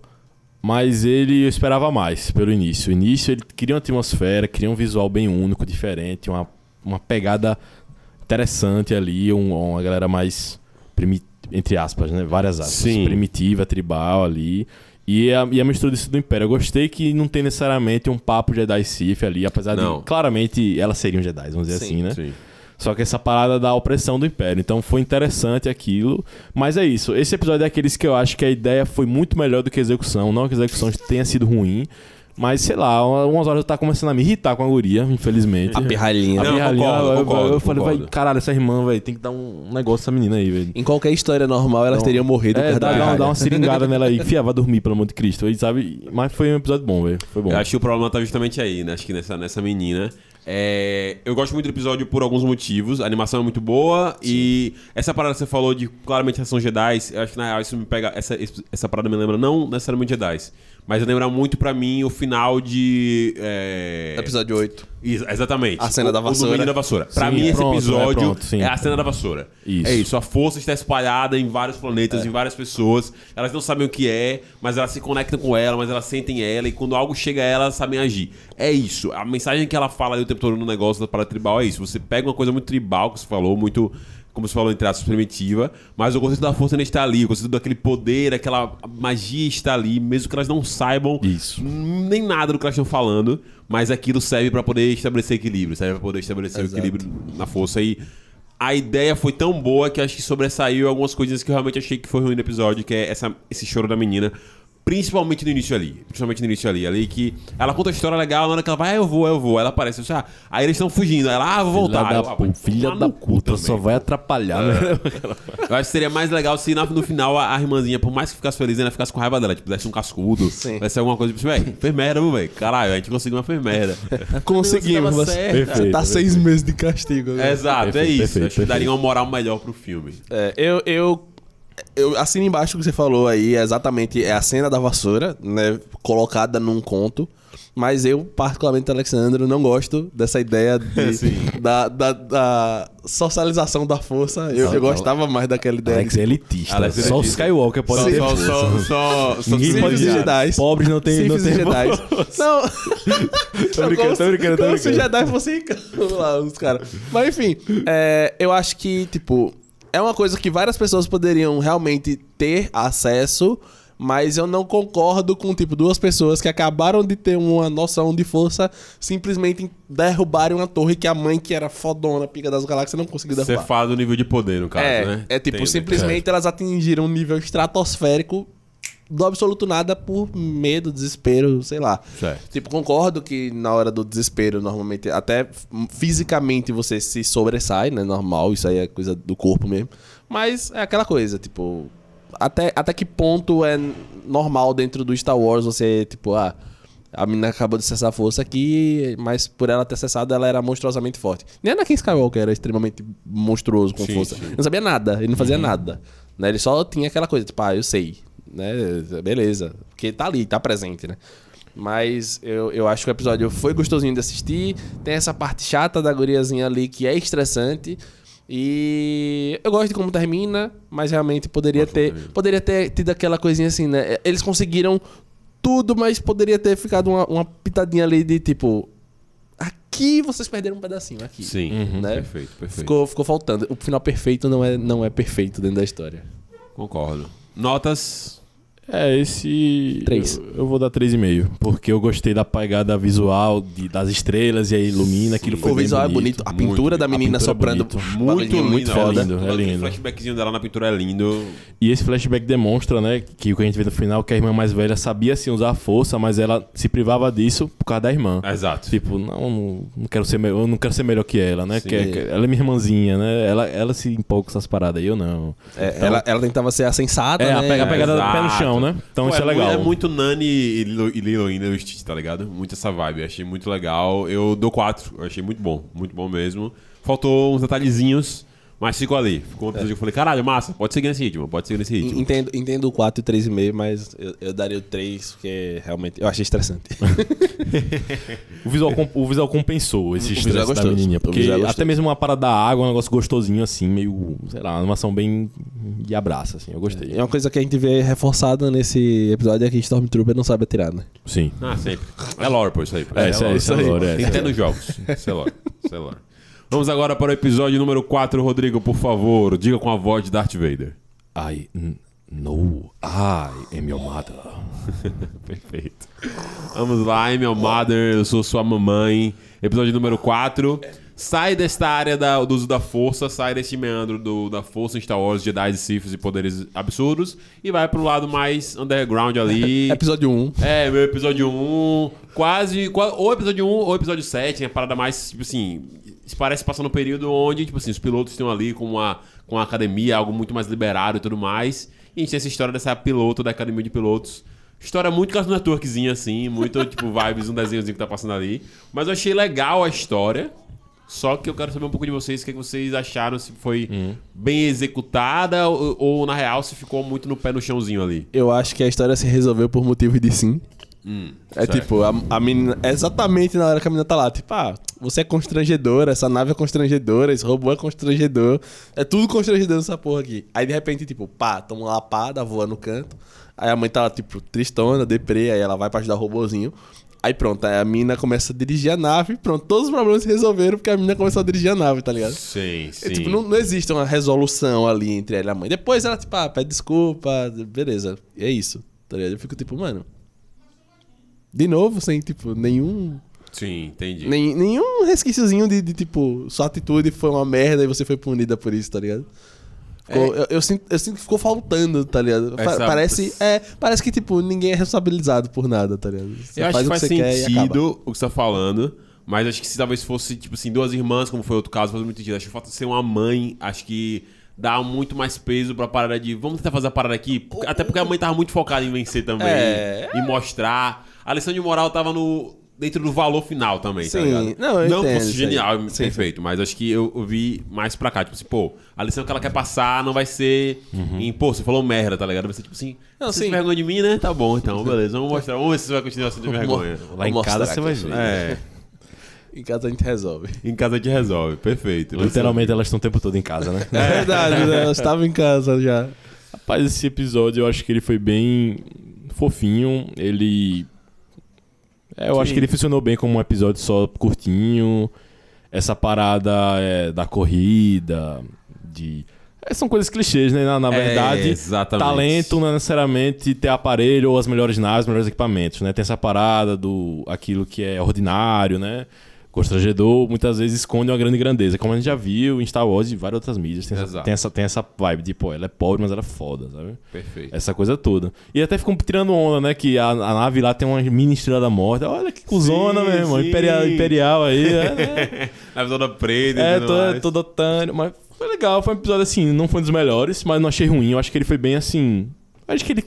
mas ele eu esperava mais pelo início. O início ele cria uma atmosfera, cria um visual bem único, diferente, uma, uma pegada interessante ali, um- uma galera mais primi- entre aspas, né? Várias aspas. Sim. Primitiva, tribal ali. E a, e a mistura disso do Império. Eu gostei que não tem necessariamente um papo Jedi Sith ali, apesar Não. de claramente elas seriam Jedi, vamos dizer Sim, assim, né? Sim. Só que essa parada da opressão do Império. Então foi interessante aquilo. Mas é isso. Esse episódio é aqueles que eu acho que a ideia foi muito melhor do que a execução. Não que a execução tenha sido ruim. Mas, sei lá, umas horas eu tava começando a me irritar com a guria, infelizmente. A pirralhinha. A Não, pirralhinha, concordo, eu, eu- concordo, eu falei, concordo. vai, caralho, essa irmã, velho, tem que dar um negócio dessa menina aí, velho. Em qualquer história normal, elas Não. teriam morrido É, dá, da dá, dá uma seringada nela aí. Fia, vai dormir, pelo amor de Cristo. Aí, sabe? Mas foi um episódio bom, velho. Foi bom. Eu acho que o problema tá justamente aí, né? Acho que nessa, nessa menina. É, eu gosto muito do episódio por alguns motivos. A animação é muito boa e essa parada que você falou de claramente são Jedi, eu acho que na real isso me pega. Essa, essa parada me lembra não necessariamente Jedi, mas lembra muito pra mim o final de. É... Episódio 8. Isso, exatamente. A cena O- da o vassoura. domínio da vassoura. Pra Sim, mim, esse pronto, é, episódio pronto, sim. é a cena da vassoura. Isso. É isso. A força está espalhada em vários planetas, em várias pessoas. Elas não sabem o que é, mas elas se conectam com ela, mas elas sentem ela. E quando algo chega a ela, elas sabem agir. É isso. A mensagem que ela fala ali o tempo todo no negócio da parada tribal é isso. Você pega uma coisa muito tribal, que você falou, muito como você falou, entre aspas, primitiva, mas o conceito da força ainda está ali, o conceito daquele poder, aquela magia está ali, mesmo que elas não saibam Isso. nem nada do que elas estão falando, mas aquilo serve para poder estabelecer equilíbrio, serve para poder estabelecer Exato. o equilíbrio na força e a ideia foi tão boa que acho que sobressaiu algumas coisas que eu realmente achei que foi ruim no episódio, que é essa, esse choro da menina. Principalmente no início ali. Principalmente no início ali. Ali que ela conta a história legal, na hora que ela vai, ah, eu vou, eu vou. Ela aparece, assim, ah, aí eles estão fugindo. Aí Ela, ah, vou voltar. Filha Eu, da, ah, pu- vai filha da puta, só vai atrapalhar, né? Eu acho que seria mais legal se na- no final a, a irmãzinha, por mais que ficasse feliz, ela ficasse com raiva dela. Tipo, desse um cascudo. Sim. Vai ser alguma coisa, tipo, velho, fez merda, viu, velho. Caralho, a gente conseguiu uma fez merda. Conseguimos. Você tava Você, você Perfeito, tá seis meses de castigo. agora. Exato, é Perfeito, isso. perfeito, acho que daria perfeito. uma moral melhor pro filme. É, eu, eu, eu assino embaixo o que você falou aí, é exatamente é a cena da vassoura, né, colocada num conto. Mas eu, particularmente, Alexandre, não gosto dessa ideia de- da, da, da socialização da força. Eu, eu Não, gostava mais daquela ideia. Alex é elitista. Alex é só o elitista. Skywalker pode ter só, força. só, só, só Ninguém pode dizer. Jedi. Pobres não tem, não tem Jedi. Não. Tô brincando, tô brincando, tô Como se brincando. Jedi fosse lá, os caras. Mas enfim, é, eu acho que, tipo, é uma coisa que várias pessoas poderiam realmente ter acesso, mas eu não concordo com, tipo, duas pessoas que acabaram de ter uma noção de força simplesmente derrubarem uma torre que a mãe, que era fodona, pica das galáxias, não conseguiu Você derrubar. fala do nível de poder, no caso, é, né? é tipo, Entendo. simplesmente elas atingiram um nível estratosférico do absoluto nada por medo, desespero, sei lá. Certo. Tipo, concordo que na hora do desespero, normalmente, até fisicamente você se sobressai, né? Normal, isso aí é coisa do corpo mesmo. Mas é aquela coisa, tipo, até, até que ponto é normal dentro do Star Wars você, tipo, ah, a menina acabou de cessar a força aqui, mas por ela ter cessado, ela era monstruosamente forte. Nem Anakin Skywalker era extremamente monstruoso com Sim, força. sim. Não sabia nada, ele não fazia nada. Né? Ele só tinha aquela coisa, tipo, ah, eu sei. Né? Beleza. Porque tá ali, tá presente, né? Mas eu, eu acho que o episódio foi gostosinho de assistir. Tem essa parte chata da guriazinha ali que é estressante. E eu gosto de como termina, mas realmente poderia ter, termina. poderia ter tido aquela coisinha assim, né? Eles conseguiram tudo, mas poderia ter ficado uma, uma pitadinha ali de tipo. aqui vocês perderam um pedacinho, aqui. Sim, Né? perfeito, perfeito. Ficou, ficou faltando. O final perfeito não é, não é perfeito dentro da história. Concordo. Notas. É, esse. Três. Eu, eu vou dar 3,5. Porque eu gostei da pegada visual de- das estrelas e aí ilumina. Aquilo foi o visual é bonito. A muito. pintura da A menina pintura é soprando. bonito. um bagulhinho muito lindo, foda. É lindo, é lindo. flashbackzinho dela na pintura é lindo. E esse flashback demonstra, né, que o que a gente vê no final, que a irmã mais velha sabia sim usar a força, mas ela se privava disso por causa da irmã. Exato. Tipo, não, não, quero ser eu não quero ser melhor que ela, né? Que, que ela é minha irmãzinha, né? Ela, ela se empolga com essas paradas aí, eu não. É, ela, ela tentava ser a sensata, É, a, né? pega- a pegada Exato. pé no chão, né? Então Pô, isso é, mu- legal. É muito Nani e Lilo, e Lilo Stitch, tá ligado? Muito essa vibe. Achei muito legal. Eu dou 4. Eu achei muito bom. Muito bom mesmo. Faltou uns detalhezinhos, mas ficou ali. Ficou um episódio que eu falei, caralho, massa, pode seguir nesse ritmo, pode seguir nesse ritmo. Entendo, entendo o 4 e 3,5, mas eu, eu daria o 3, porque realmente eu achei estressante. O visual, o visual compensou esse O é estresse da menininha. Porque é até mesmo uma parada da água, um negócio gostosinho assim, meio, sei lá, uma animação bem de abraço, assim. Eu gostei. E uma coisa que a gente vê reforçada nesse episódio é que Stormtrooper não sabe atirar, né? Sim. Ah, sempre. É lore, pô, isso aí. pô. É, isso aí, isso é lore, é. Nintendo jogos. Isso é lore. Isso é lore. Vamos agora para o episódio número 4, Rodrigo, por favor. Diga com a voz de Darth Vader. I know I am your mother. Perfeito. Vamos lá, I'm your mother, eu sou sua mamãe. Episódio número 4. Sai desta área da- do uso da força, sai deste meandro do- da força em Star Wars, Jedi, Siths e poderes absurdos e vai pro lado mais underground ali. Episódio 1. É, meu episódio 1, quase, qua- ou episódio 1 ou episódio 7, né? Parada mais, tipo assim, isso parece passar num período onde, tipo assim, os pilotos estão ali com uma, com uma academia, algo muito mais liberado e tudo mais. E a gente tem essa história dessa piloto da academia de pilotos. História muito Cartoon Networkzinha, assim, muito, tipo, vibes, um desenhozinho que tá passando ali. Mas eu achei legal a história. Só que eu quero saber um pouco de vocês, o que, é que vocês acharam, se foi bem executada ou, ou, na real, se ficou muito no pé no chãozinho ali. Eu acho que a história se resolveu por motivo de sim. É certo. tipo, a, a menina. é Exatamente na hora que a menina tá lá. Tipo, ah, você é constrangedora, essa nave é constrangedora, esse robô é constrangedor. É tudo constrangedor nessa porra aqui. Aí de repente, tipo, pá, toma uma lapada, voa no canto. Aí a mãe tá lá, tipo, tristona, deprê, aí ela vai pra ajudar o robozinho. Aí pronto, aí a mina começa a dirigir a nave, pronto, todos os problemas se resolveram porque a mina começou a dirigir a nave, tá ligado? Sim, sim. tipo, não, não existe uma resolução ali entre ela e a mãe. Depois ela, tipo, ah, pede desculpa, beleza. É isso. Tá ligado? Eu fico tipo, mano. De novo, sem, tipo, nenhum. Sim, entendi. nem- nenhum resquíciozinho de, de, tipo, sua atitude foi uma merda e você foi punida por isso, tá ligado? Ficou- eu, eu sinto, eu sinto que ficou faltando, tá ligado? Essa- Parece, é, parece que, tipo, ninguém é responsabilizado por nada, tá ligado? Você Eu acho que faz você quer e acaba. sentido o que você tá falando, mas acho que se talvez fosse, tipo assim, duas irmãs, como foi outro caso, faz muito sentido. Acho que o fato de ser uma mãe, acho que dá muito mais peso pra parada de vamos tentar fazer a parada aqui. Até porque a mãe tava muito focada em vencer também. É. E mostrar. A lição de moral tava no. Dentro do valor final também, tá Sim. ligado? Não, eu entendo fosse genial, Sim, perfeito, mas acho que eu, eu vi mais pra cá. Tipo assim, pô, a lição que ela quer passar não vai ser em, pô, você falou merda, tá ligado? Vai ser tipo assim, Não, você sim. tem vergonha de mim, né? Tá bom, então, beleza. Vamos mostrar, vamos ver se você vai continuar sendo vergonha. Lá em casa você vai ver. É, Em casa a gente resolve. em casa te resolve, perfeito. Literalmente elas estão o tempo todo em casa, né? É verdade, né? Ela estava em casa já. Rapaz, esse episódio eu acho que ele foi bem fofinho. Ele. É, eu acho Sim. que ele funcionou bem como um episódio só curtinho. Essa parada é, da corrida, de. é, são coisas clichês, né? Na, na É, verdade, talento não é necessariamente ter aparelho ou as melhores naves, os melhores equipamentos, né? Tem essa parada do aquilo que é ordinário, né? Constrangedor, muitas vezes esconde uma grande grandeza, como a gente já viu em Star Wars e várias outras mídias. Tem essa, tem essa, tem essa vibe de, pô, ela é pobre, mas ela é foda, sabe? Perfeito. Essa coisa toda. E até ficam tirando onda, né? Que a, a nave lá tem uma mini estrela da morte. Olha que cuzona mesmo. Imperial, imperial aí. É, né? A visão da preta e é mais. todo otário. Mas foi legal. Foi um episódio assim, não foi um dos melhores, mas não achei ruim. Eu acho que ele foi bem assim. Acho que ele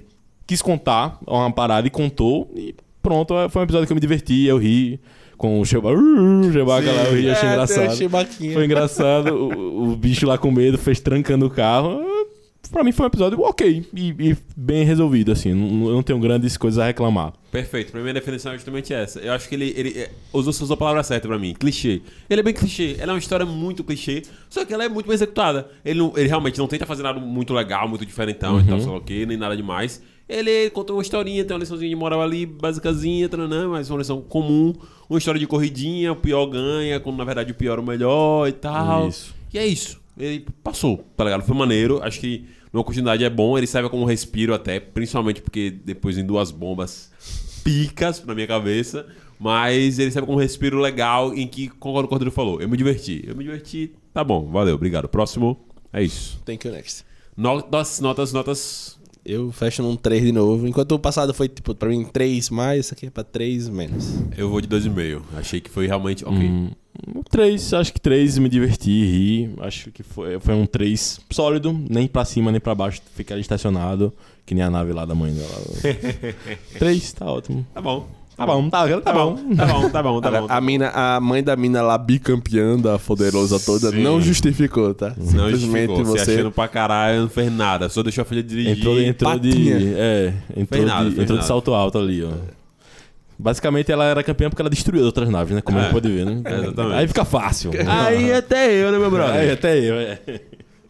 quis contar uma parada e contou. E pronto, foi um episódio que eu me diverti, eu ri. Com o Chewbacca, uh, Chewbacca lá, eu ri, achei É, engraçado. Foi engraçado. o, o bicho lá com medo fez trancando o carro. Pra mim foi um episódio ok e, e bem resolvido, assim. Não, não tenho grandes coisas a reclamar. Perfeito. Pra mim a definição é justamente essa. Eu acho que ele, ele é, usou, usou a palavra certa pra mim. Clichê. Ele é bem clichê. Ela é uma história muito clichê, só que ela é muito bem executada. Ele, não- ele realmente não tenta fazer nada muito legal, muito diferentão e tal, sei lá o quê, nem nada demais. Ele contou uma historinha, tem uma liçãozinha de moral ali, basicazinha, tranã, mas uma lição comum. Uma história de corridinha, o pior ganha, quando na verdade o pior é o melhor e tal. Isso. E é isso. Ele passou, tá ligado? Foi maneiro. Acho que numa continuidade é bom. Ele serve como um respiro até, principalmente porque depois em duas bombas picas na minha cabeça. Mas ele serve como um respiro legal em que, como o Cordeiro falou, eu me diverti. Eu me diverti, tá bom, valeu, obrigado. Próximo, é isso. Thank you, next. Notas, notas, notas. Eu fecho num 3 de novo. Enquanto o passado foi, tipo, pra mim 3 mais, isso aqui é pra 3 menos. Eu vou de 2,5. Achei que foi realmente ok. Hum, um 3, acho que 3, me diverti, ri. Acho que foi, foi um 3 sólido, nem pra cima nem pra baixo, ficar estacionado, que nem a nave lá da mãe dela. 3, tá ótimo. Tá bom. Tá bom, tá, tá, Tá bom, tá bom, tá bom, tá Agora, bom. a, mina, a mãe da mina lá, bicampeã da Poderosa toda, Sim. não justificou, tá? Não Simplesmente justificou, você você. achando pra caralho, não fez nada. Só deixou a filha dirigir. Entrou, entrou de. É, entrou, Fez nada, de, entrou nada. de salto alto ali, ó. Basicamente ela era campeã porque ela destruiu as outras naves, né? Como a É. gente pode ver, né? Exatamente. Aí fica fácil. Aí até eu, né, meu brother? Aí até eu, é.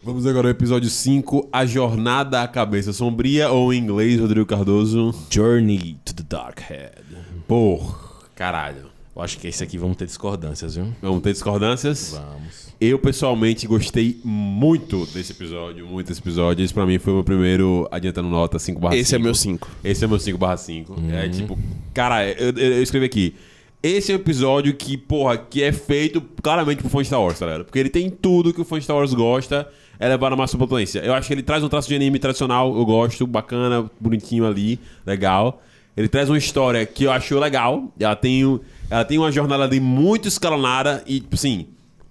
Vamos agora ao episódio 5, A Jornada à Cabeça Sombria, ou em inglês, Rodrigo Cardoso. Journey to the Dark Head. Por caralho. Eu acho que esse aqui vamos ter discordâncias, viu? Vamos ter discordâncias? Vamos. Eu, pessoalmente, gostei muito desse episódio, muito desse episódio. Esse, pra mim, foi o meu primeiro adiantando nota 5 barra Esse é 5. meu 5. Esse é meu 5 barra 5. É tipo, cara, eu, eu- eu escrevi aqui. Esse é um episódio que, porra, que é feito claramente pro fã de Star Wars, tá ligado? Porque ele tem tudo que o fã de Star Wars gosta, é levar na máxima potência. Eu acho que ele traz um traço de anime tradicional, eu gosto, bacana, bonitinho ali, legal. Ele traz uma história que eu acho legal. Ela tem, ela tem uma jornada ali muito escalonada e, assim,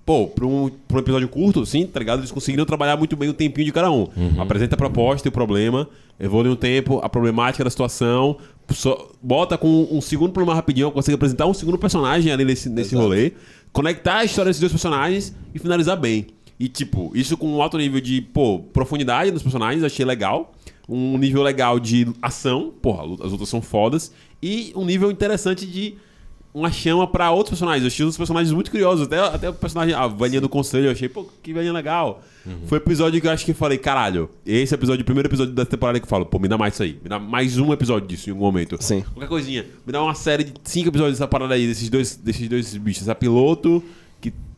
pô, pra um, pra um episódio curto, sim, tá ligado? Eles conseguiram trabalhar muito bem o tempinho de cada um. Apresenta a proposta e o problema, evolui um tempo, a problemática da situação, só- bota com um segundo problema rapidinho, consegue apresentar um segundo personagem ali nesse, nesse rolê, conectar a história desses dois personagens e finalizar bem. E, tipo, isso com um alto nível de, pô, profundidade nos personagens, achei legal. Um nível legal de ação, porra, as lutas são fodas. E um nível interessante de uma chama pra outros personagens. Eu achei os personagens muito curiosos. Até, até o personagem, a velhinha do conselho, eu achei, pô, que velhinha legal. Foi um episódio que eu acho que eu falei, caralho, esse episódio, o primeiro episódio da temporada que eu falo, pô, me dá mais isso aí. Me dá mais um episódio disso em algum momento. Sim. Qualquer coisinha. Me dá uma série de cinco episódios dessa parada aí, desses dois, desses dois bichos. Essa piloto,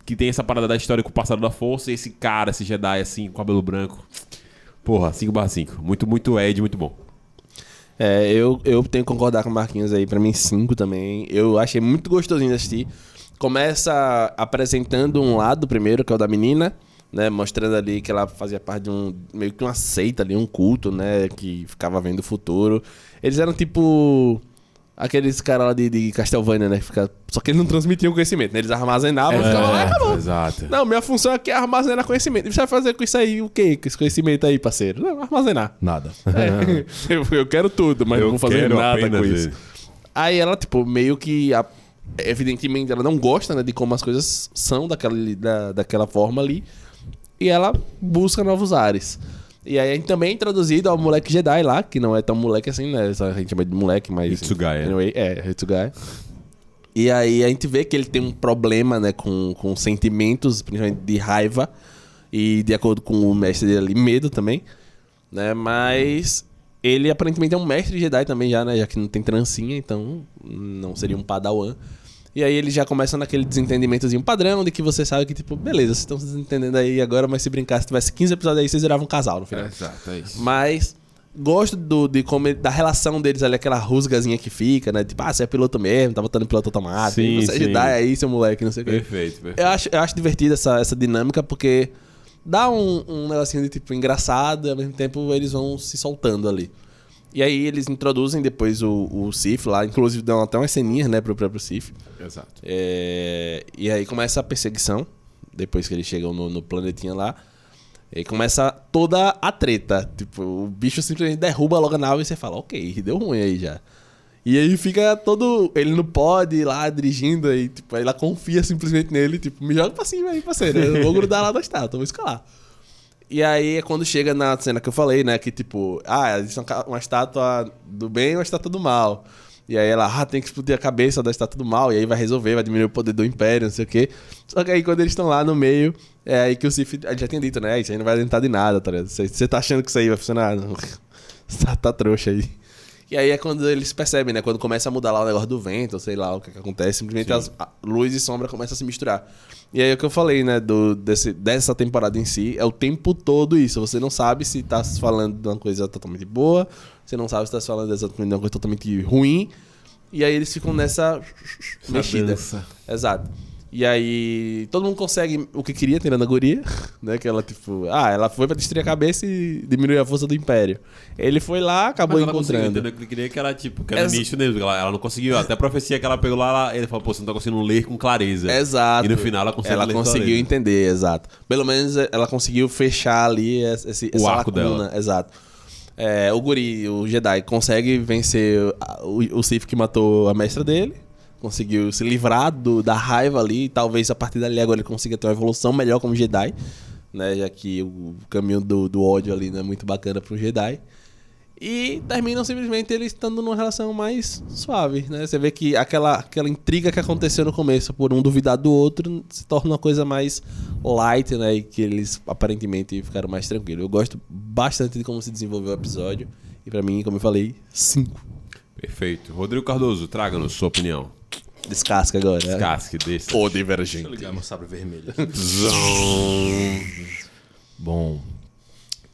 que tem essa parada da história com o passado da força, e esse cara, esse Jedi assim, com cabelo branco. Porra, 5 barra 5. Muito, muito Ed, muito bom. É, eu, eu tenho que concordar com o Marquinhos aí, pra mim 5 também. Eu achei muito gostosinho de assistir. Começa apresentando um lado primeiro, que é o da menina, né? Mostrando ali que ela fazia parte de um. meio que uma seita ali, um culto, né? Que ficava vendo o futuro. Eles eram tipo. Aqueles caras lá de, de Castlevania, né? que Fica... Só que eles não transmitiam conhecimento, né? Eles armazenavam e ficavam lá e acabou. Exato. Não, minha função aqui é armazenar conhecimento. E você vai fazer com isso aí o quê? Com esse conhecimento aí, parceiro? Não, armazenar. Nada. É, eu, eu quero tudo, mas Eu não vou fazer nada com isso. isso. Aí ela, tipo, meio que. a- evidentemente, ela não gosta né, de como as coisas são daquela, da, daquela forma ali. E ela busca novos ares. E aí também é introduzido ao moleque Jedi lá, que não é tão moleque assim, né? Só A gente chama de moleque, mas. Hitsugai, é. Anyway, é, Hitsugai. E aí a gente vê que ele tem um problema, né, com, com sentimentos, principalmente de raiva. E de acordo com o mestre dele ali, medo também. Né? Mas ele aparentemente é um mestre Jedi também já, né? Já que não tem trancinha, então não seria um padawan. E aí ele já começa naquele desentendimentozinho padrão de que você sabe que, tipo, beleza, vocês estão se desentendendo aí agora, mas se brincar, se tivesse 15 episódios aí, vocês viravam um casal no final. Exato, é isso. Mas gosto do, de como ele- da relação deles ali, aquela rusgazinha que fica, né? Tipo, ah, você é piloto mesmo, tá botando piloto automático. Sim, você é sim. Jedi aí, seu moleque, não sei o quê. Perfeito, perfeito. Eu acho, eu acho divertida essa, essa dinâmica porque dá um, um negocinho de tipo engraçado e ao mesmo tempo eles vão se soltando ali. E aí eles introduzem depois o, o Sif lá, inclusive dão até umas ceninhas, né, pro próprio Sif. Exato. É, e aí começa a perseguição, depois que eles chegam no, no planetinha lá. E aí começa toda a treta. Tipo, o bicho simplesmente derruba logo a nave e você fala, ok, deu ruim aí já. E aí fica todo. Ele não pode ir lá dirigindo aí, tipo, ela confia simplesmente nele, tipo, me joga pra cima aí, parceiro. Eu vou grudar lá da estátua, vou escalar. E aí é quando chega na cena que eu falei, né? Que tipo, ah, ca- uma estátua do bem e uma estátua do mal. E aí ela, ah, tem que explodir a cabeça da estátua do mal, e aí vai resolver, vai diminuir o poder do império, não sei o quê. Só que aí quando eles estão lá no meio, é aí que o Sif, já tinha dito, né? Isso aí não vai adiantar de nada, tá ligado? Você tá achando que isso aí vai funcionar? Não. tá, tá trouxa aí. E aí é quando eles percebem, né? Quando começa a mudar lá o negócio do vento, ou sei lá o que, que acontece, simplesmente as, a luz e sombra começam a se misturar. E aí é o que eu falei, né? Do, desse, dessa temporada em si, é o tempo todo isso. Você não sabe se tá falando de uma coisa totalmente boa, você não sabe se tá falando exatamente de uma coisa totalmente ruim. E aí eles ficam nessa mexida. dança. Exato. E aí todo mundo consegue o que queria, tirando a guria, né? Que ela, tipo, ah, ela foi pra destruir a cabeça e diminuir a força do Império. Ele foi lá, acabou Mas ela encontrando. o que queria, que era tipo, que era no início mesmo. Ela, ela não conseguiu, até a profecia que ela pegou lá, ela- ele falou, pô, você não tá conseguindo ler com clareza. Exato. E no final ela conseguiu Ela conseguiu entender, exato. Pelo menos eh, ela conseguiu fechar ali esse, O essa arco lacuna. Exato. É, o Guri, o Jedi, consegue vencer o, o Sith que matou a mestra dele. Conseguiu se livrar do- da raiva ali. E talvez a partir dali agora ele consiga ter uma evolução melhor como Jedi. Né, já que o caminho do, do ódio ali não é muito bacana pro Jedi. E terminam simplesmente eles estando numa relação mais suave, né? Você vê que aquela, aquela intriga que aconteceu no começo por um duvidar do outro se torna uma coisa mais light, né? E que eles aparentemente ficaram mais tranquilos. Eu gosto bastante de como se desenvolveu o episódio. E pra mim, como eu falei, cinco. Perfeito. Rodrigo Cardoso, traga-nos sua opinião. Descasca agora. né? Casque desse. O divergente. ligar meu sabre vermelho. Bom,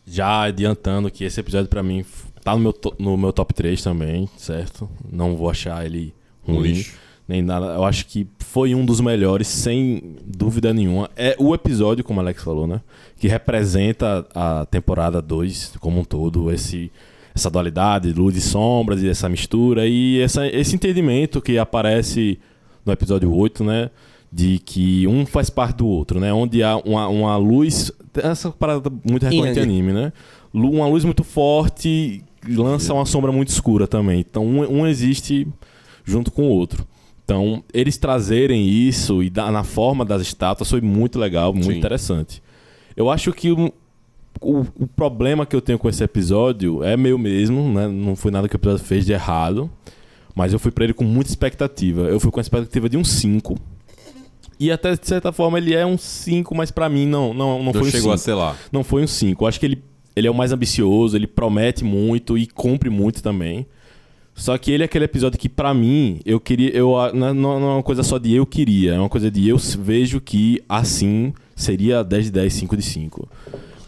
já adiantando que esse episódio pra mim tá no meu, no meu top 3 também, certo? Não vou achar ele Um ruim, lixo. nem nada. Eu acho que foi um dos melhores, sem dúvida nenhuma. É o episódio, como o Alex falou, né? Que representa a temporada 2 como um todo, esse essa dualidade, luz e sombras e essa mistura e essa, esse entendimento que aparece no episódio 8, né? De que um faz parte do outro, né? Onde há uma, uma luz. Essa parada muito recorrente em Yang. anime, né? Uma luz muito forte lança uma sombra muito escura também. Então um, um existe junto com o outro. Então, eles trazerem isso e da- na forma das estátuas foi muito legal, muito Sim. interessante. Eu acho que o, o, problema que eu tenho com esse episódio é meu mesmo, né? Não foi nada que o episódio fez de errado. Mas eu fui pra ele com muita expectativa. Eu fui com a expectativa de um 5. E até de certa forma ele é um 5, mas pra mim não, não, não, foi um chegou a 5. ser lá. Não foi um 5. Eu acho que ele, ele é o mais ambicioso, ele promete muito e cumpre muito também. Só que ele é aquele episódio que, pra mim, eu queria. Eu, ah, não, não é uma coisa só de eu queria, é uma coisa de eu vejo que assim seria 10 de 10, 5 de 5.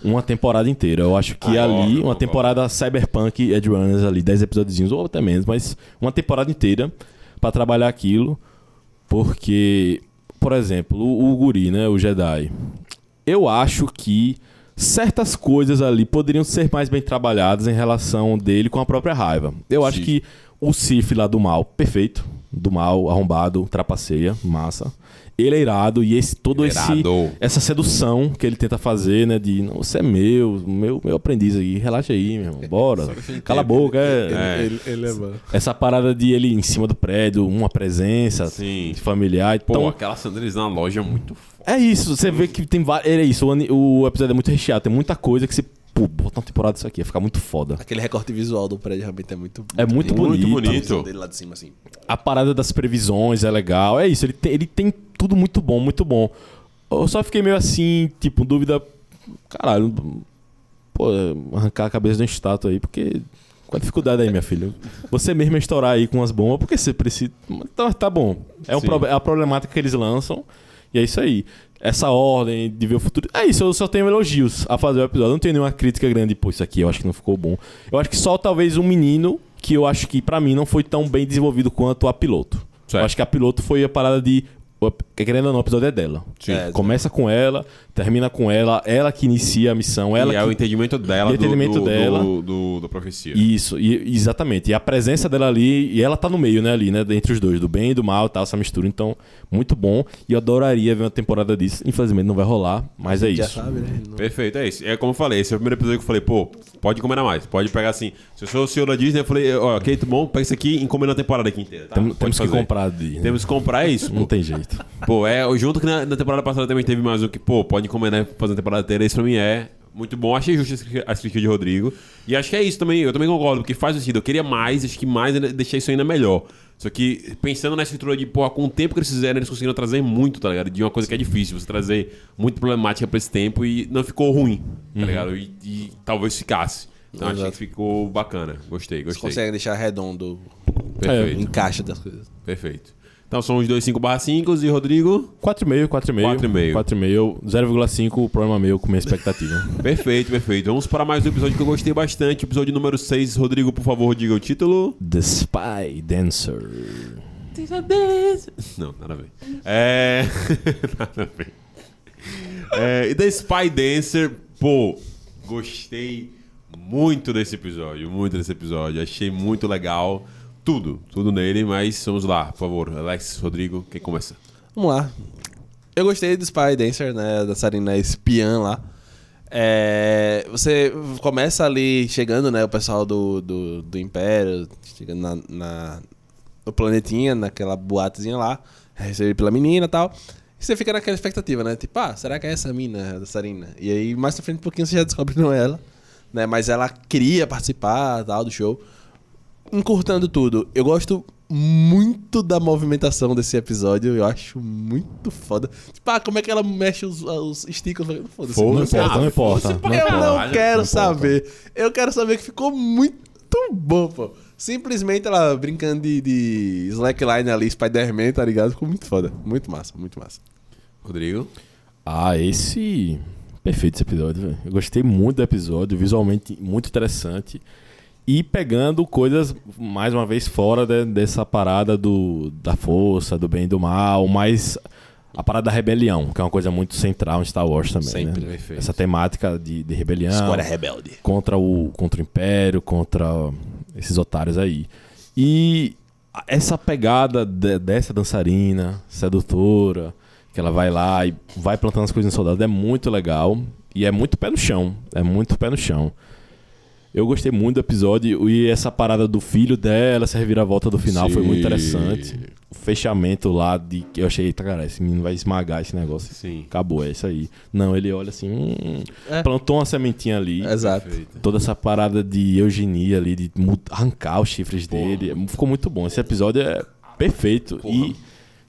Uma temporada inteira. Eu acho que Ah, ali, uma temporada Cyberpunk Edge Runners ali, 10 episódios ou até menos, mas uma temporada inteira pra trabalhar aquilo. Porque, por exemplo, o, o Guri, né? O Jedi. Eu acho que certas coisas ali poderiam ser mais bem trabalhadas em relação dele com a própria raiva. Eu acho Sim. que o Sif lá do mal, perfeito. Do mal, arrombado, trapaceia, massa. Ele é irado e esse, todo esse Irado. essa sedução que ele tenta fazer, né? De "Não, você é meu, meu, meu aprendiz aí, relaxa aí, meu irmão, bora. Cala a boca, é. É. Ele, ele é bom. Essa parada de ele em cima do prédio, uma presença Sim. familiar. Pô, Então, aquela cena deles na loja é muito foda. é isso, você vê que tem várias. É isso, o, o episódio é muito recheado, tem muita coisa que você. Pô, botar uma temporada disso aqui, ia ficar muito foda. Aquele recorte visual do prédio realmente é muito É muito Muito bonito. A bonito. dele lá de cima, assim. A parada das previsões é legal. É isso, ele tem, ele tem tudo muito bom, muito bom. Eu só fiquei meio assim, tipo, dúvida. Caralho, pô, arrancar a cabeça de uma estátua aí, porque. Qual a dificuldade aí, minha filha? Você mesmo estourar aí com as bombas, porque você precisa. Então, tá bom. É, um prob- é a problemática que eles lançam. E é isso aí. Essa ordem de ver o futuro. É isso, eu só tenho elogios a fazer o episódio. Eu não tenho nenhuma crítica grande. Pô, isso aqui eu acho que não ficou bom. Eu acho que só talvez um menino que eu acho que pra mim não foi tão bem desenvolvido quanto a piloto. Certo. Eu acho que a piloto foi a parada de. O- Querendo ou não, o episódio é dela. Sim. É, Começa com ela, termina com ela, ela que inicia a missão, ela e é que o entendimento dela, E do- entendimento do, dela. Do, do- da profecia. Isso, e, exatamente. E a presença dela ali, e ela tá no meio, né, ali, né? Entre os dois, do bem e do mal e tal, essa mistura. Então, muito bom. E eu adoraria ver uma temporada disso. Infelizmente não vai rolar, mas é Já isso. sabe, né? Perfeito, é isso. É como eu falei, esse é o primeiro episódio que eu falei, pô, pode encomendar mais. Pode pegar assim. Se eu sou o senhor da Disney, eu falei, ó, ok, tudo bom, pega isso aqui e encomenda a temporada aqui inteira. Tá? Tem- temos que comprar de. Temos que comprar é isso, Não tem jeito. Pô, é, junto que na, na temporada passada também teve mais um que, pô, pode encomendar e fazer a temporada inteira. Esse pra mim é muito bom. Achei justo a crítica de Rodrigo. E acho que é isso também. Eu também concordo, porque faz sentido. Eu queria mais, acho que mais deixei isso ainda melhor. Só que pensando na estrutura de, pô, com o tempo que eles fizeram, eles conseguiram trazer muito, tá ligado? De uma coisa que é difícil, você trazer muito problemática pra esse tempo e não ficou ruim, tá ligado? E, e talvez ficasse. Então achei Exato. que ficou bacana. Gostei, Você gostei. consegue deixar redondo Perfeito, o encaixe das coisas. perfeito. Então são os dois 5 barra 5 e Rodrigo. 4,5, 4,5. 4,5. 4,5, 0,5 problema meu com minha expectativa. Perfeito, perfeito. Vamos para mais um episódio que eu gostei bastante. Episódio número 6. Rodrigo, por favor, diga o título. The Spy Dancer. Não, nada a ver. É. nada a ver. É, e The Spy Dancer, pô, gostei muito desse episódio, muito desse episódio. Achei muito legal. Tudo, tudo nele, mas vamos lá, por favor. Alex, Rodrigo, quem começa? Vamos lá. Eu gostei do Spy Dancer, né? Dançarina espiã lá. É, você começa ali chegando, né? O pessoal do, do, do Império, chegando na, na- no planetinha, naquela boatezinha lá, recebido pela menina e tal. E você fica naquela expectativa, né? Tipo, ah, será que é essa mina, a dançarina? E aí, mais pra frente um pouquinho, você já descobre que não é ela, né? Mas ela queria participar tal, do show. Encurtando tudo, eu gosto muito da movimentação desse episódio. Eu acho muito foda. Tipo, ah, como é que ela mexe os, os stickers? Eu Foda-se. Não Foda-se. importa, não importa. Não Eu importa. não Caralho, quero não importa. saber. Eu quero saber que ficou muito bom, pô. Simplesmente ela brincando de, de slackline ali, Spider-Man, tá ligado? Ficou muito foda. Muito massa, muito massa. Rodrigo? Ah, esse. Perfeito esse episódio, velho. Eu gostei muito do episódio, visualmente muito interessante. E pegando coisas, mais uma vez, fora de- dessa parada do, da força, do bem e do mal, mas a parada da rebelião, que é uma coisa muito central em Star Wars também. Sempre, né? perfeito. Essa temática de, de rebelião. rebelde. contra o, contra o Império, contra esses otários aí. E essa pegada de- dessa dançarina, sedutora, que ela vai lá e vai plantando as coisas em soldado, é muito legal. E é muito pé no chão. É muito pé no chão. Eu gostei muito do episódio e essa parada do filho dela, essa reviravolta do final foi muito Sim. interessante. O fechamento lá de que eu achei, tá, cara, esse menino vai esmagar esse negócio. Sim. Acabou, é isso aí. Não, ele olha assim, hum, É. plantou uma sementinha ali. Exato. Perfeito. Toda essa parada de eugenia ali, de arrancar os chifres Porra. dele. Ficou muito bom. Esse episódio é perfeito. E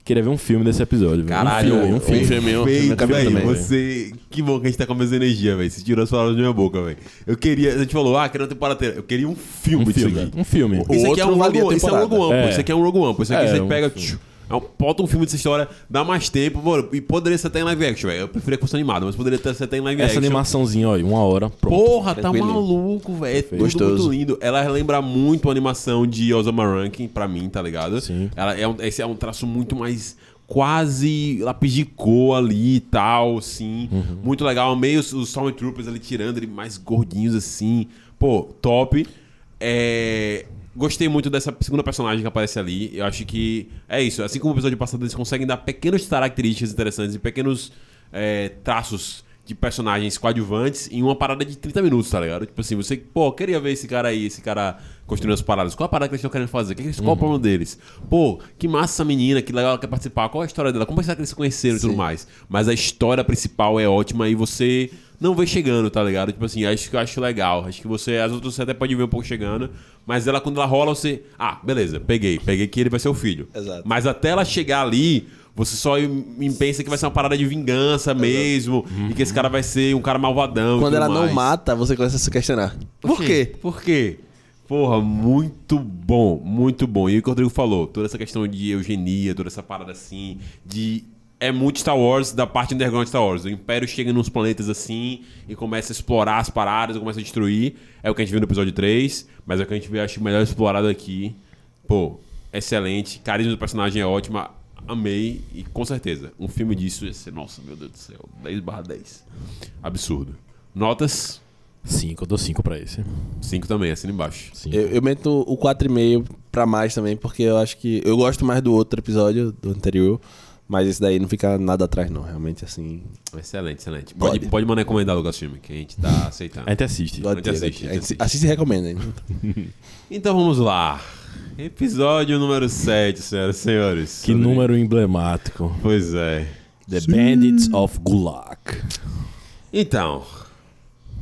queria ver um filme desse episódio. velho. Caralho, um filme, um um filme. filme, um filme Perfeito, acabei velho. também. Você. Que bom que a gente tá com a mesma energia, velho. Você tirou as palavras da minha boca, velho. Eu queria. A gente falou, ah, queria uma temporada inteira. Eu queria um filme Um disso filme. aqui. Um filme. O Isso aqui é outro um Rogue One. Isso é um. Rogue One. É. Isso aqui é um Rogue One, pô. Isso aqui É, você pega. filme. É um, bota um filme dessa história, dá mais tempo, mano. E poderia ser até em live action, velho. Eu preferia que fosse animado, mas poderia ter- ser até em live Essa action. animaçãozinha, ó, uma hora. Pronto. Porra, tá maluco, velho. É tudo Gostoso. muito lindo. Ela lembra muito a animação de Osama Rankin, pra mim, tá ligado? Sim. Ela é um, esse é um traço muito mais quase lápis de cor ali e tal, assim. Uhum. Muito legal. Meio os, os Stormtroopers ali tirando ele mais gordinhos assim. Pô, top. É... Gostei muito dessa segunda personagem que aparece ali. Eu acho que é isso. Assim como o episódio passado, eles conseguem dar pequenas características interessantes e pequenos é, traços de personagens coadjuvantes em uma parada de 30 minutos, tá ligado? Tipo assim, você, pô, queria ver esse cara aí, esse cara construindo as paradas. Qual a parada que eles estão querendo fazer? Qual o plano deles? Pô, que massa essa menina, que legal ela quer participar. Qual a história dela? Como será que eles se conheceram e tudo Sim. mais? Mas a história principal é ótima e você não vê chegando, tá ligado? Tipo assim, acho que eu acho legal. Acho que você, as outras você até pode ver um pouco chegando, mas ela quando ela rola, você, ah, beleza, peguei, peguei que ele vai ser o filho. Exato. Mas até ela chegar ali, você só pensa que vai ser uma parada de vingança mesmo, e que esse cara vai ser um cara malvadão. e Quando ela não mais. mata, você começa a se questionar. Por quê? Por quê? Porra, muito bom, muito bom. E o que o Rodrigo falou, toda essa questão de eugenia, toda essa parada assim, de. É muito Star Wars da parte underground de Star Wars. O Império chega nos planetas assim e começa a explorar as paradas, começa a destruir. É o que a gente viu no episódio 3, mas é o que a gente vê, acho, melhor explorado aqui. Pô, excelente. Carisma do personagem é ótima. Amei. E com certeza, um filme disso ia ser, nossa, meu Deus do céu, 10 barra 10. Absurdo. Notas? 5, eu dou 5 pra esse. 5 também, assina embaixo. Cinco. Eu, eu meto o 4,5 pra mais também, porque eu acho que. Eu gosto mais do outro episódio, do anterior. Mas esse daí não fica nada atrás, não. Realmente, assim. Excelente, excelente. Pode, Pode. pode mandar encomendar o Lucas Filme, que a gente tá aceitando. A gente assiste. gosto gente assiste, a gente A assiste. assiste e recomenda, hein? Então vamos lá. Episódio número 7, senhoras e senhores. Que Rodrigo. número emblemático. Pois é. The Bandits of Gulag. Então.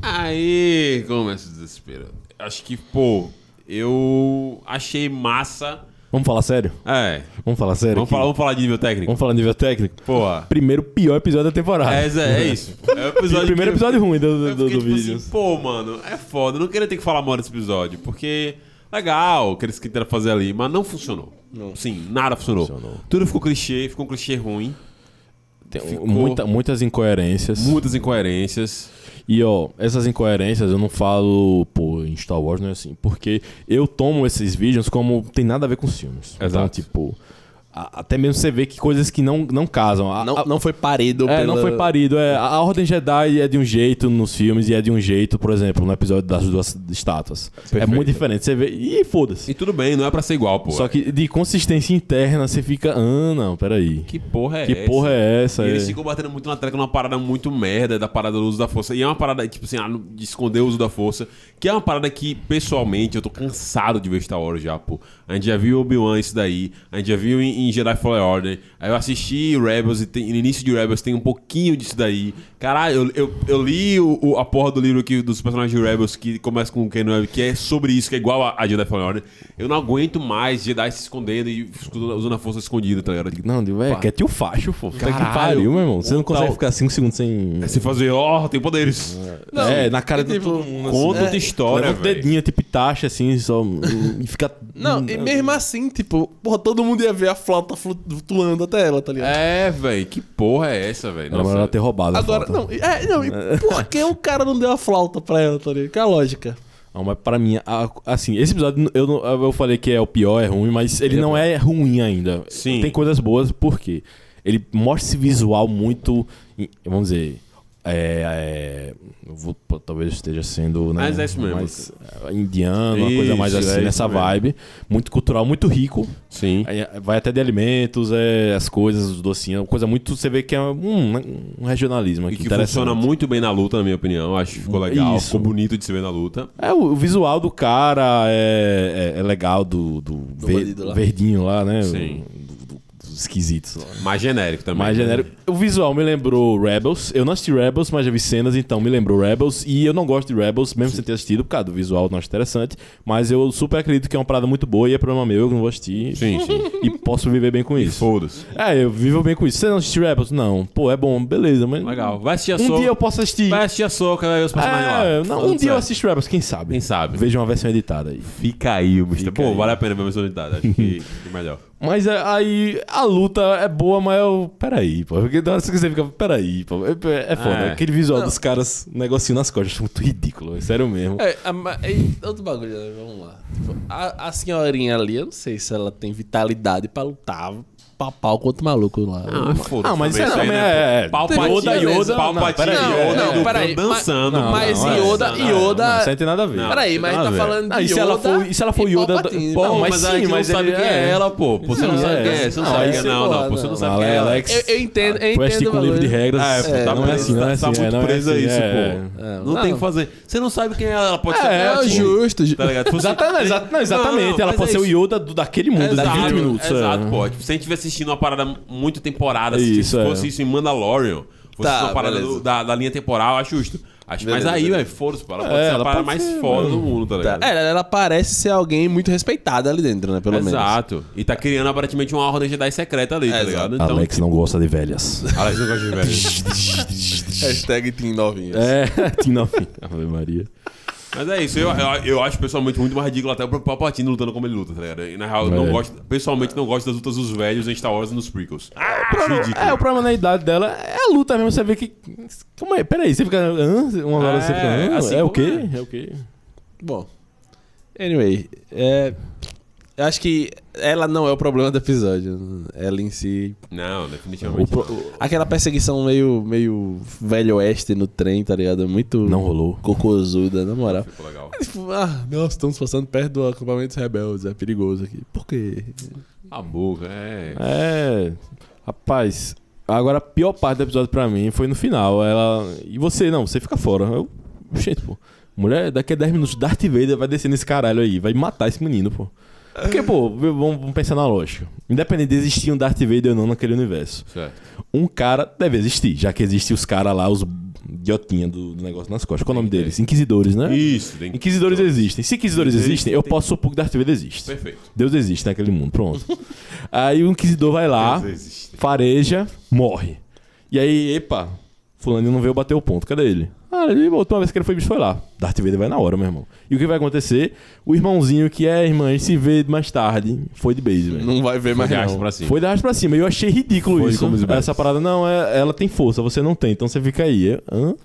Aí começa o desespero. Acho que, pô, eu achei massa Vamos falar sério? É. Vamos falar sério? Vamos aqui? falar, vamos falar de nível técnico? Vamos falar nível técnico? Porra. Primeiro pior episódio da temporada. É, é, é isso. É o episódio primeiro episódio ruim do, do, do, do tipo vídeo. assim, pô, mano, é foda. Eu não queria ter que falar mal desse episódio, porque legal o que eles tentaram fazer ali, mas não funcionou. Sim, nada funcionou. Funcionou. Tudo ficou clichê, ficou um clichê ruim, Tem ficou- muita- muitas incoerências. muitas incoerências. E ó, essas incoerências eu não falo, pô, em Star Wars não é assim. Porque eu tomo esses vídeos como tem nada a ver com os filmes. Então, Exato. tipo, a- até mesmo você vê que coisas que não, não casam. A- Não, a- não foi parido É, pela- não foi parido. É, a Ordem Jedi é de um jeito nos filmes e é de um jeito, por exemplo, no episódio das duas estátuas. É Perfeito. muito diferente. Você vê. E foda-se. E tudo bem, não é pra ser igual, pô. Só que de consistência interna você fica. Ah, não, peraí. Que porra é Que essa? porra é essa? E eles É. ficam batendo muito na tecla numa parada muito merda da parada do uso da força. E é uma parada, tipo assim, ah, de esconder o uso da força. Que é uma parada que, pessoalmente, eu tô cansado de ver Star Wars já, pô. A gente já viu Obi-Wan isso daí. A gente já viu em, em Jedi Fallen Order. Aí eu assisti Rebels e, tem- no início de Rebels tem um pouquinho disso daí. Caralho, eu, eu, eu li o, o- a porra do livro aqui dos personagens de Rebels que começa com o Ken que é sobre isso, que é igual a, a Jedi Fallen Order. Eu não aguento mais Jedi se escondendo e usando a força escondida, tá ligado? Não, digo, é, que é tio facho, pô. Puta que Caralho. pariu, meu irmão. Você não consegue tal- ficar 5 segundos sem. É se fazer, ó, tem poderes. Não, é, na cara e de tipo, todo mundo. Conta assim. outra história, Levanta o velho. dedinho, tipo taxa, assim, só. e fica. Não, e mesmo assim, tipo, porra, todo mundo ia ver a flauta flutuando até ela, tá ligado? É, velho, que porra é essa, velho? Era melhor ela ter roubado. a Agora, foto. não, é, não, e por que o cara não deu a flauta pra ela, tá ligado? Que é a lógica. Não, mas pra mim, a- assim, esse episódio eu, eu falei que é o pior, é ruim, mas ele Ele é não bom. é ruim ainda. Sim. Tem coisas boas, por quê? Ele mostra esse visual muito. Vamos dizer. É, é, eu vou- talvez esteja sendo. Né, Mas é isso mesmo. mais, é, indiano, uma coisa mais Isso, assim, é isso nessa mesmo. vibe. Muito cultural, muito rico. Sim. Aí, vai até de alimentos, é, as coisas, os docinhos, coisa muito. Você vê que é um, um regionalismo E aqui. que interessante. funciona muito bem na luta, na minha opinião. Acho que ficou legal, Isso. ficou bonito de se ver na luta. É, o, o visual do cara é, é, é legal, do, do, ver- bandido lá. verdinho lá, né? Sim. Do- do- dos esquisitos. Mais genérico também. Mais né? genérico. O visual me lembrou Rebels. Eu não assisti Rebels, mas já vi cenas, então me lembrou Rebels. E eu não gosto de Rebels, mesmo sem ter assistido, por causa do visual, não acho interessante. Mas eu super acredito que é uma parada muito boa e é problema meu, eu não vou assistir. Sim, sim. E posso viver bem com isso. Foda-se. É, eu vivo bem com isso. Você não assistiu Rebels? Não. Pô, é bom, beleza, mas. Legal. Vai assistir a Um Soca. dia eu posso assistir. Vai assistir a Soca, vai ver os personagens É, lá. não, um dia eu assisto Rebels, quem sabe? Quem sabe? Veja uma versão editada aí. Fica aí, o Pô, aí. vale a pena ver a versão editada. Acho que que melhor. Mas é, aí a luta é boa, mas eu. Peraí, pô. Porque na hora que você fica. Peraí, pô. É, é foda. É. Aquele visual Não. dos caras, negocinho nas costas, acho muito ridículo. É sério mesmo. É, a, é, outro bagulho, né? vamos lá. Tipo, a, a senhorinha ali, eu não sei se ela tem vitalidade pra lutar pau pau contra o maluco lá. Ah, foda-se. Ah, mas também isso aí né? é- é- Palpatine, Yoda, Yoda- Palpatine, não, peraí, Yoda, não, do peraí, dançando. Não, mas não, é, Yoda- não, Yoda- Não, isso aí tem nada a ver. Não. Peraí, mas tá falando de Ah, e se ela Yoda for- e se ela for e Yoda-. Pô, Não, mas sim, aí que mas não sabe quem é é. ela, pô. Pô, Você não Não, sabe é. quem é. Você não Não, sabe quem é, você não, não. Você não não. sabe Não, quem é ela. Alex, Eu, entendo, eu assistir entendo com livro de regras. Ah, É, tá não é assim, não é tá assim. muito é, não é preso a isso, é. pô. É, Não tem o que fazer. Você não sabe quem é ela. Pode ser É, justo. Tá Exatamente, exa- não, exatamente. Não, não, ela pode é ser o. Yoda do, daquele mundo, de Exato, 20 minutos. é. Exato, pô. Tipo, se a gente tivesse assistindo uma parada muito temporada, se Isso, é. fosse isso em Mandalorian, fosse Tá, uma parada do- da, da linha temporal, acho justo. Acho, mas Beleza, aí, beleza. velho, foda-se, pô. Ela É, pode ser a ela parada mais ser, foda mano. do mundo, tá Tá, ligado? é, ela parece ser alguém muito respeitada ali dentro, né? Pelo menos. Exato. E tá criando aparentemente uma ordem Jedi secreta ali, tá É, ligado? exato. Alex não gosta de velhas. Alex não gosta de velho. Hashtag Team Novinhas. É, Tina Fim. Ave Maria. Mas é isso, eu, eu, eu acho pessoalmente muito mais ridículo até o próprio Palpatine lutando como ele luta, tá ligado? E na real, eu não É. gosto, pessoalmente não gosto das lutas dos velhos em Star Wars e nos prequels. Acho ridículo. É, o problema na idade dela é a luta mesmo. Você vê que. Calma aí, peraí, você fica. Hã? Uma hora você É, fica. Hã? assim é o como quê? é. É o quê? Bom. Anyway, é, eu acho que ela não é o problema do episódio. Ela em si. Não, definitivamente. pro- não. Aquela perseguição meio, meio velho oeste no trem, tá ligado? Muito Não rolou. cocosuda, na moral. Ficou legal. Tipo, ah, nossa, estamos passando perto do acampamento dos rebeldes, é perigoso aqui. Por quê? A boca, é. É. Rapaz. Agora a pior parte do episódio pra mim foi no final. Ela. E você, não, você fica fora. Eu. Gente, pô. Mulher, daqui a 10 minutos, Darth Vader vai descer nesse caralho aí. Vai matar esse menino, pô. Porque, pô, vamos, pensar na lógica. Independente de existir um Darth Vader ou não naquele universo. Certo. um cara deve existir, já que existem os caras lá, os idiotinha do, do negócio nas costas. Qual é o nome deles? Inquisidores, né? Isso, tem Inquisidores existem. Se inquisidores Existem, existem, eu posso supor que Darth Vader existe. Perfeito. Deus existe naquele mundo, pronto. aí o inquisidor vai lá, fareja, morre. E aí, epa, fulano não veio bater o ponto, cadê ele? Ah, ele voltou uma vez que ele foi bicho, foi lá. Darth Vader vai na hora, meu irmão. E o que vai acontecer? O irmãozinho que é irmã, ele se vê mais tarde, foi de base, velho. Não vai ver mais de arrasto não. pra cima. Foi da arte pra cima. E eu achei ridículo Foi isso. Essa parada, não, é, ela tem força, você não tem, então você fica aí. Eu, Hã?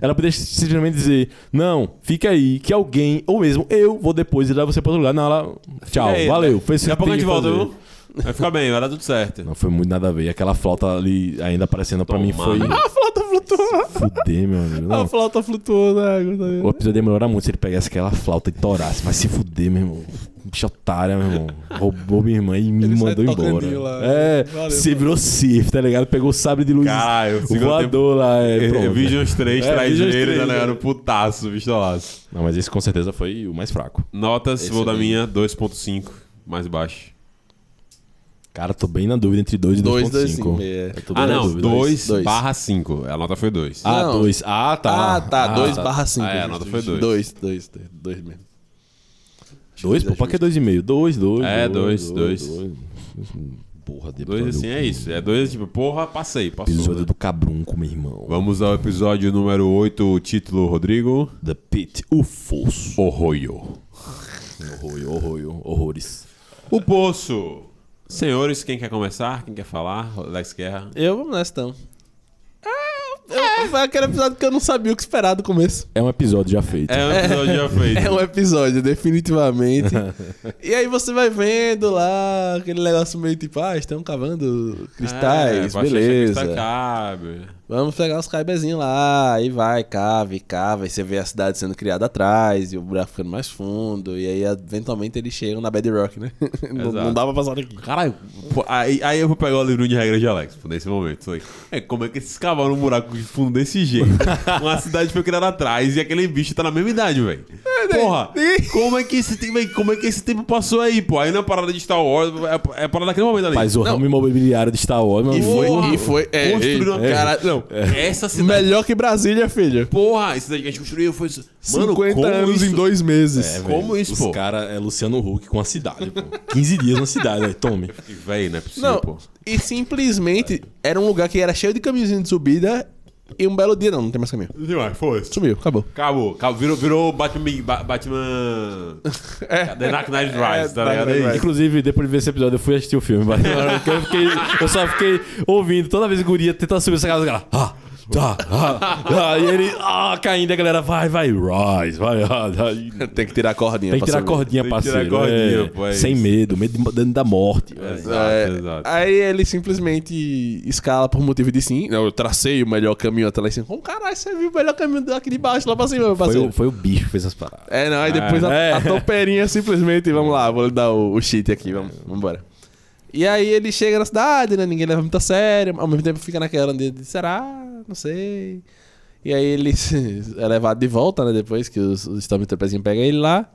Ela poderia simplesmente dizer, não, fica aí, que alguém, ou mesmo eu, vou depois e levar você pra outro lugar. Não, ela, tchau, aí, valeu. né? Fez o Daqui a pouco a gente volta, viu? Vai ficar bem, vai dar tudo certo. Não, foi muito nada a ver. E aquela flauta ali ainda aparecendo pra mim foi. Tomar. A flauta flutuou. Fuder, meu amigo. A Não, flauta flutuou na água. Tá o episódio ia melhorar muito se ele pegasse aquela flauta e torasse. Vai se fuder, meu irmão. Bicho otária, meu irmão. Roubou minha irmã e me Ele mandou embora. lá. É, Valeu, se virou Sif, tá ligado? Pegou o sabre de luz. Caralho, o voador lá, é. pronto. Visions 3 É, 3, tá né? ligado? Putaço, pistolaço. Não, mas esse com certeza foi o mais fraco. Notas, Esse vou da minha, 2.5, mais baixo. Cara, tô bem na dúvida entre 2 e 2, 2, 2.5. 5. É. Ah, não, dúvida. 2 dois. barra 5. A nota foi 2. Ah, Não. 2. Ah, tá. Ah, tá. 2 tá. barra 5. Ah, é, a nota foi dois. 2, 2, 2 mesmo. Dois? Pô, pra que 2,5? 2, 2. É, dois, dois. Porra, de 2 assim é isso. É 2 tipo, porra, passei, passou. Episódio né? do Cabrunco, meu irmão. Vamos ao episódio número 8, o título, Rodrigo. The Pit, o Fosso. Horroio. Horror, horror, horrores. O Poço. Senhores, quem quer começar? Quem quer falar? Alex Guerra. Eu, vamos nessa então. É, eu- foi aquele episódio que eu não sabia o que esperar do começo. É um episódio já feito. É um episódio já feito. É um episódio, definitivamente. e aí você vai vendo lá aquele negócio meio tipo, ah, estão cavando cristais, É, beleza. Cristal cabe. Vamos pegar os caibezinhos lá, aí vai, cava e cava, e você vê a cidade sendo criada atrás, e o buraco ficando mais fundo, e aí eventualmente eles chegam na Bedrock, né? não, Exato. não dá pra passar daqui. Caralho, pô, aí, aí eu vou pegar o livro de regras de Alex, pô, nesse momento. aí. É, como é que esses cavaram um buraco de fundo desse jeito? Uma cidade foi criada atrás e aquele bicho tá na mesma idade, velho. Porra, como é que esse tempo, como é que esse tempo passou aí, pô? Aí não é parada de Star Wars, é, é parada daquele momento ali. Mas o Não. ramo imobiliário de Star Wars, meu E foi, e foi, é, e- uma- cara, não, Essa cidade, melhor que Brasília, filho. porra, essa cidade que a gente construiu foi... Mano, 50 como anos isso? em dois meses. É, Como isso, Os pô? caras é Luciano Huck com a cidade, pô. 15 dias na cidade, aí, tome. Véi, não é possível, Não, pô. e simplesmente era um lugar que era cheio de caminhozinho de subida e um belo dia, não, não tem mais caminho. Demais, foi. Sumiu, acabou. Acabou, acabou. Virou, virou Batman. Ba- Batman. The Dark Knight Rise, tá ligado? Knight aí? Rises. Inclusive, depois de ver esse episódio, eu fui assistir o filme. mas Eu, fiquei- eu só fiquei ouvindo toda vez que o Guria tentando subir essa casa, cara. Ah, tá, ah, ah, e ele ah, caindo, a galera vai, vai, rise, vai, ah, ah. Tem que tirar a cordinha Tem que tirar a cordinha, Tem que tirar a parceiro. cordinha, é, pô, é sem medo, medo de- da morte. Exato, É, exato. Aí ele simplesmente escala por motivo de sim. Não, eu tracei o melhor caminho até lá em cima. Como caralho, você viu o melhor caminho daqui de baixo lá pra cima, meu Foi parceiro? o, foi o bicho que fez as paradas. É, não, aí depois a, É. a toperinha simplesmente, vamos lá, vou lhe dar o, o cheat aqui, vamos, vamos embora. E aí ele chega na cidade, né? Ninguém leva muito a sério, ao mesmo tempo fica naquela de, de será? Não sei. E aí ele é levado de volta, né? Depois que os, os Stormtroopers pegam ele lá.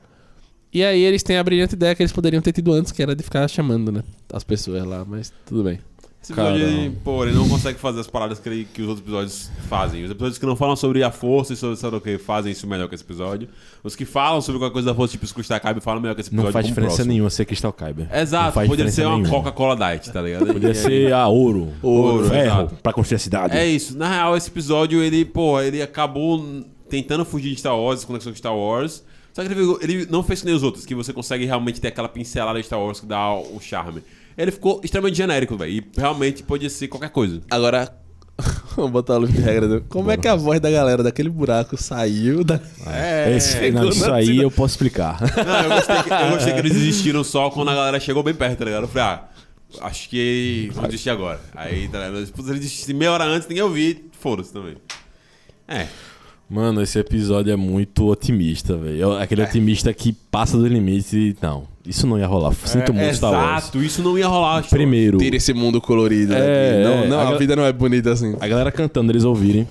E aí eles têm a brilhante ideia que eles poderiam ter tido antes, que era de ficar chamando, né? As pessoas lá, mas tudo bem. Esse episódio, Caramba. ele, pô, ele não consegue fazer as paradas que, ele- que os outros episódios fazem. Os episódios que não falam sobre a força e sobre, sobre o que fazem isso melhor que esse episódio. Os que falam sobre qualquer coisa da força, tipo Scrooge Cabe, falam melhor que esse episódio. Não faz diferença próximo. nenhuma ser Crystal Kyber. Exato, poderia ser uma. Coca-Cola Diet, tá ligado? Poderia aí- ser a ouro. Ouro, ferro, exato. pra construir a cidade. É isso. Na real, esse episódio, ele, pô, ele acabou tentando fugir de Star Wars, conexões com Star Wars. Só que ele, ele não fez que nem os outros, que você consegue realmente ter aquela pincelada de Star Wars que dá o charme. Ele ficou extremamente genérico, velho. E realmente podia ser qualquer coisa. Agora, vamos botar o livro de regra. né? Como é que a voz da galera daquele buraco saiu da... É. Esse, não, isso aí cidade. eu posso explicar. Não, eu gostei, que, eu gostei que eles desistiram só quando a galera chegou bem perto, tá ligado? Eu falei, ah, acho que vamos desistir agora. Aí, tá ligado? Se eles desistissem meia hora antes, ninguém ouvir, foda-se também. É. Mano, esse episódio é muito otimista, velho. É Aquele otimista que passa dos limites e. Não. Isso não ia rolar. Sinto É, muito, Star Wars. Exato, isso não ia rolar. Primeiro, Tira esse mundo colorido. É, não, é, não, a a, vida não é bonita assim. a galera cantando, eles ouvirem,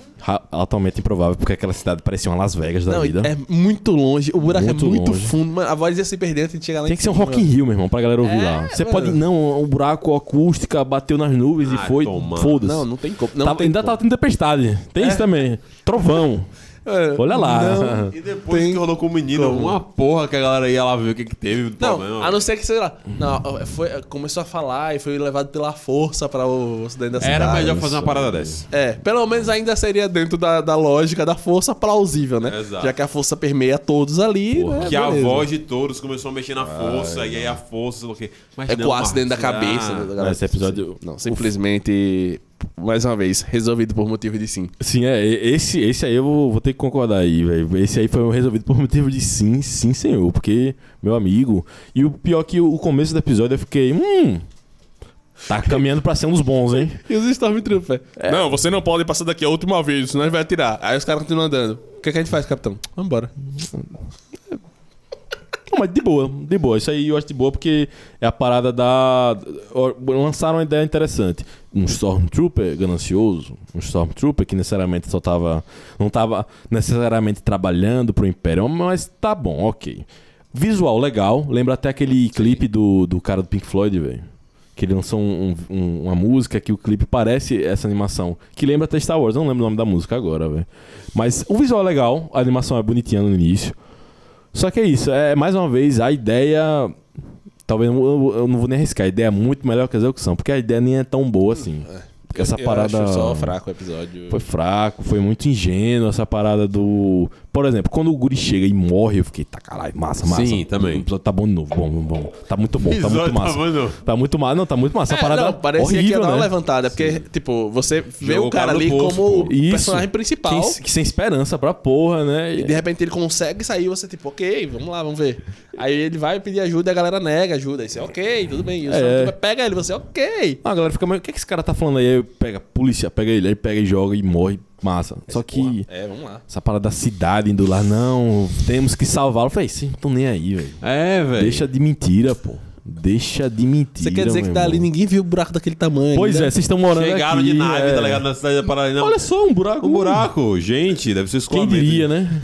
altamente improvável, porque aquela cidade parecia uma Las Vegas da Não, vida. é muito longe. O buraco Muito é muito longe. fundo. Mano, a voz ia se perder antes de chegar lá Tem em que ser um. Rock in Rio, meu irmão, pra galera ouvir É, lá. Você mano. pode. Não, o buraco acústica bateu nas nuvens e Ah, foi. toma. Foda-se. Não, não tem como. Não Tava- tem ainda como. tava tendo tempestade. Tem isso também. Trovão. É, Olha lá. Não, E depois Tem que rolou com o menino, como. uma porra que a galera ia lá ver o que que teve. do Não, problema. a não ser que, sei lá, não, foi, começou a falar e foi levado pela força para o ocidente da cidade. Era melhor fazer uma parada dessa. É, pelo menos ainda seria dentro da, da lógica da força plausível, né? Exato. Já que a força permeia todos ali, Porra, né? que a beleza. voz de todos começou a mexer na força, e aí a força. Mas é não, quase dentro da cabeça. ah, da galera. Esse episódio. Não, simplesmente, mais uma vez, resolvido por motivo de sim. Sim, é. Esse, esse aí eu vou, vou ter que concordar aí, velho. Esse aí foi resolvido por motivo de sim, sim, senhor. Porque, meu amigo. E o pior que o começo do episódio eu fiquei. Hum. Tá caminhando pra ser um dos bons, hein? E os Stormtroopers? Não, você não pode passar daqui a última vez, senão ele vai atirar. Aí os caras continuam andando. O que, que a gente faz, capitão? Vambora. Não, mas de boa, de boa. Isso aí eu acho de boa porque é a parada da. Lançaram uma ideia interessante. Um Stormtrooper ganancioso, um Stormtrooper que necessariamente só tava. Não tava necessariamente trabalhando pro Império, mas tá bom, ok. Visual legal, lembra até aquele clipe do, do cara do Pink Floyd, velho. Que ele lançou um- um- uma música que o clipe parece essa animação. Que lembra até Star Wars, não lembro o nome da música agora, velho. Mas o visual é legal, a animação é bonitinha no início. Só que é isso, é mais uma vez a ideia. Talvez eu, eu- eu não vou nem arriscar, a ideia é muito melhor que a execução, porque a ideia nem é tão boa assim. Porque essa Eu parada. acho só fraco o episódio. Foi fraco, foi muito ingênuo essa parada do. Por exemplo, quando o Guri chega e morre, eu fiquei, tá caralho, massa, massa. Sim, também. O episódio tá bom de novo, bom, bom, bom. Tá muito bom, tá muito Episódio massa. tava no- Tá muito massa. Não, tá muito massa. É, parada não, parecia que ia horrível, dar uma né? levantada, porque, tipo, você vê Jogou o cara ali como pô. o personagem principal. Que, que sem esperança pra porra, né? E de repente ele consegue sair, você tipo, ok, vamos lá, vamos ver. Aí ele vai pedir ajuda e a galera nega ajuda. Aí você, ok, tudo bem. E o É. Stormtrooper pega ele, você, ok. Ah, a galera fica meio, o que, que esse cara tá falando aí? Aí pega, polícia, pega ele, aí pega e joga e morre. Massa. Só que É, vamos lá. essa parada da cidade indo lá, não, temos que salvá-lo. Falei, sim, não tô nem aí, velho. É, velho. Deixa de mentira, pô. Deixa de mentira. Você quer dizer que dali irmão. ninguém viu o buraco daquele tamanho? Pois né? é, vocês estão morando Chegaram aqui. de nave, é. tá ligado? Na cidade da parada. Não, Olha só, um buraco. um buraco. Gente, deve ser Quem escoamento. diria, né?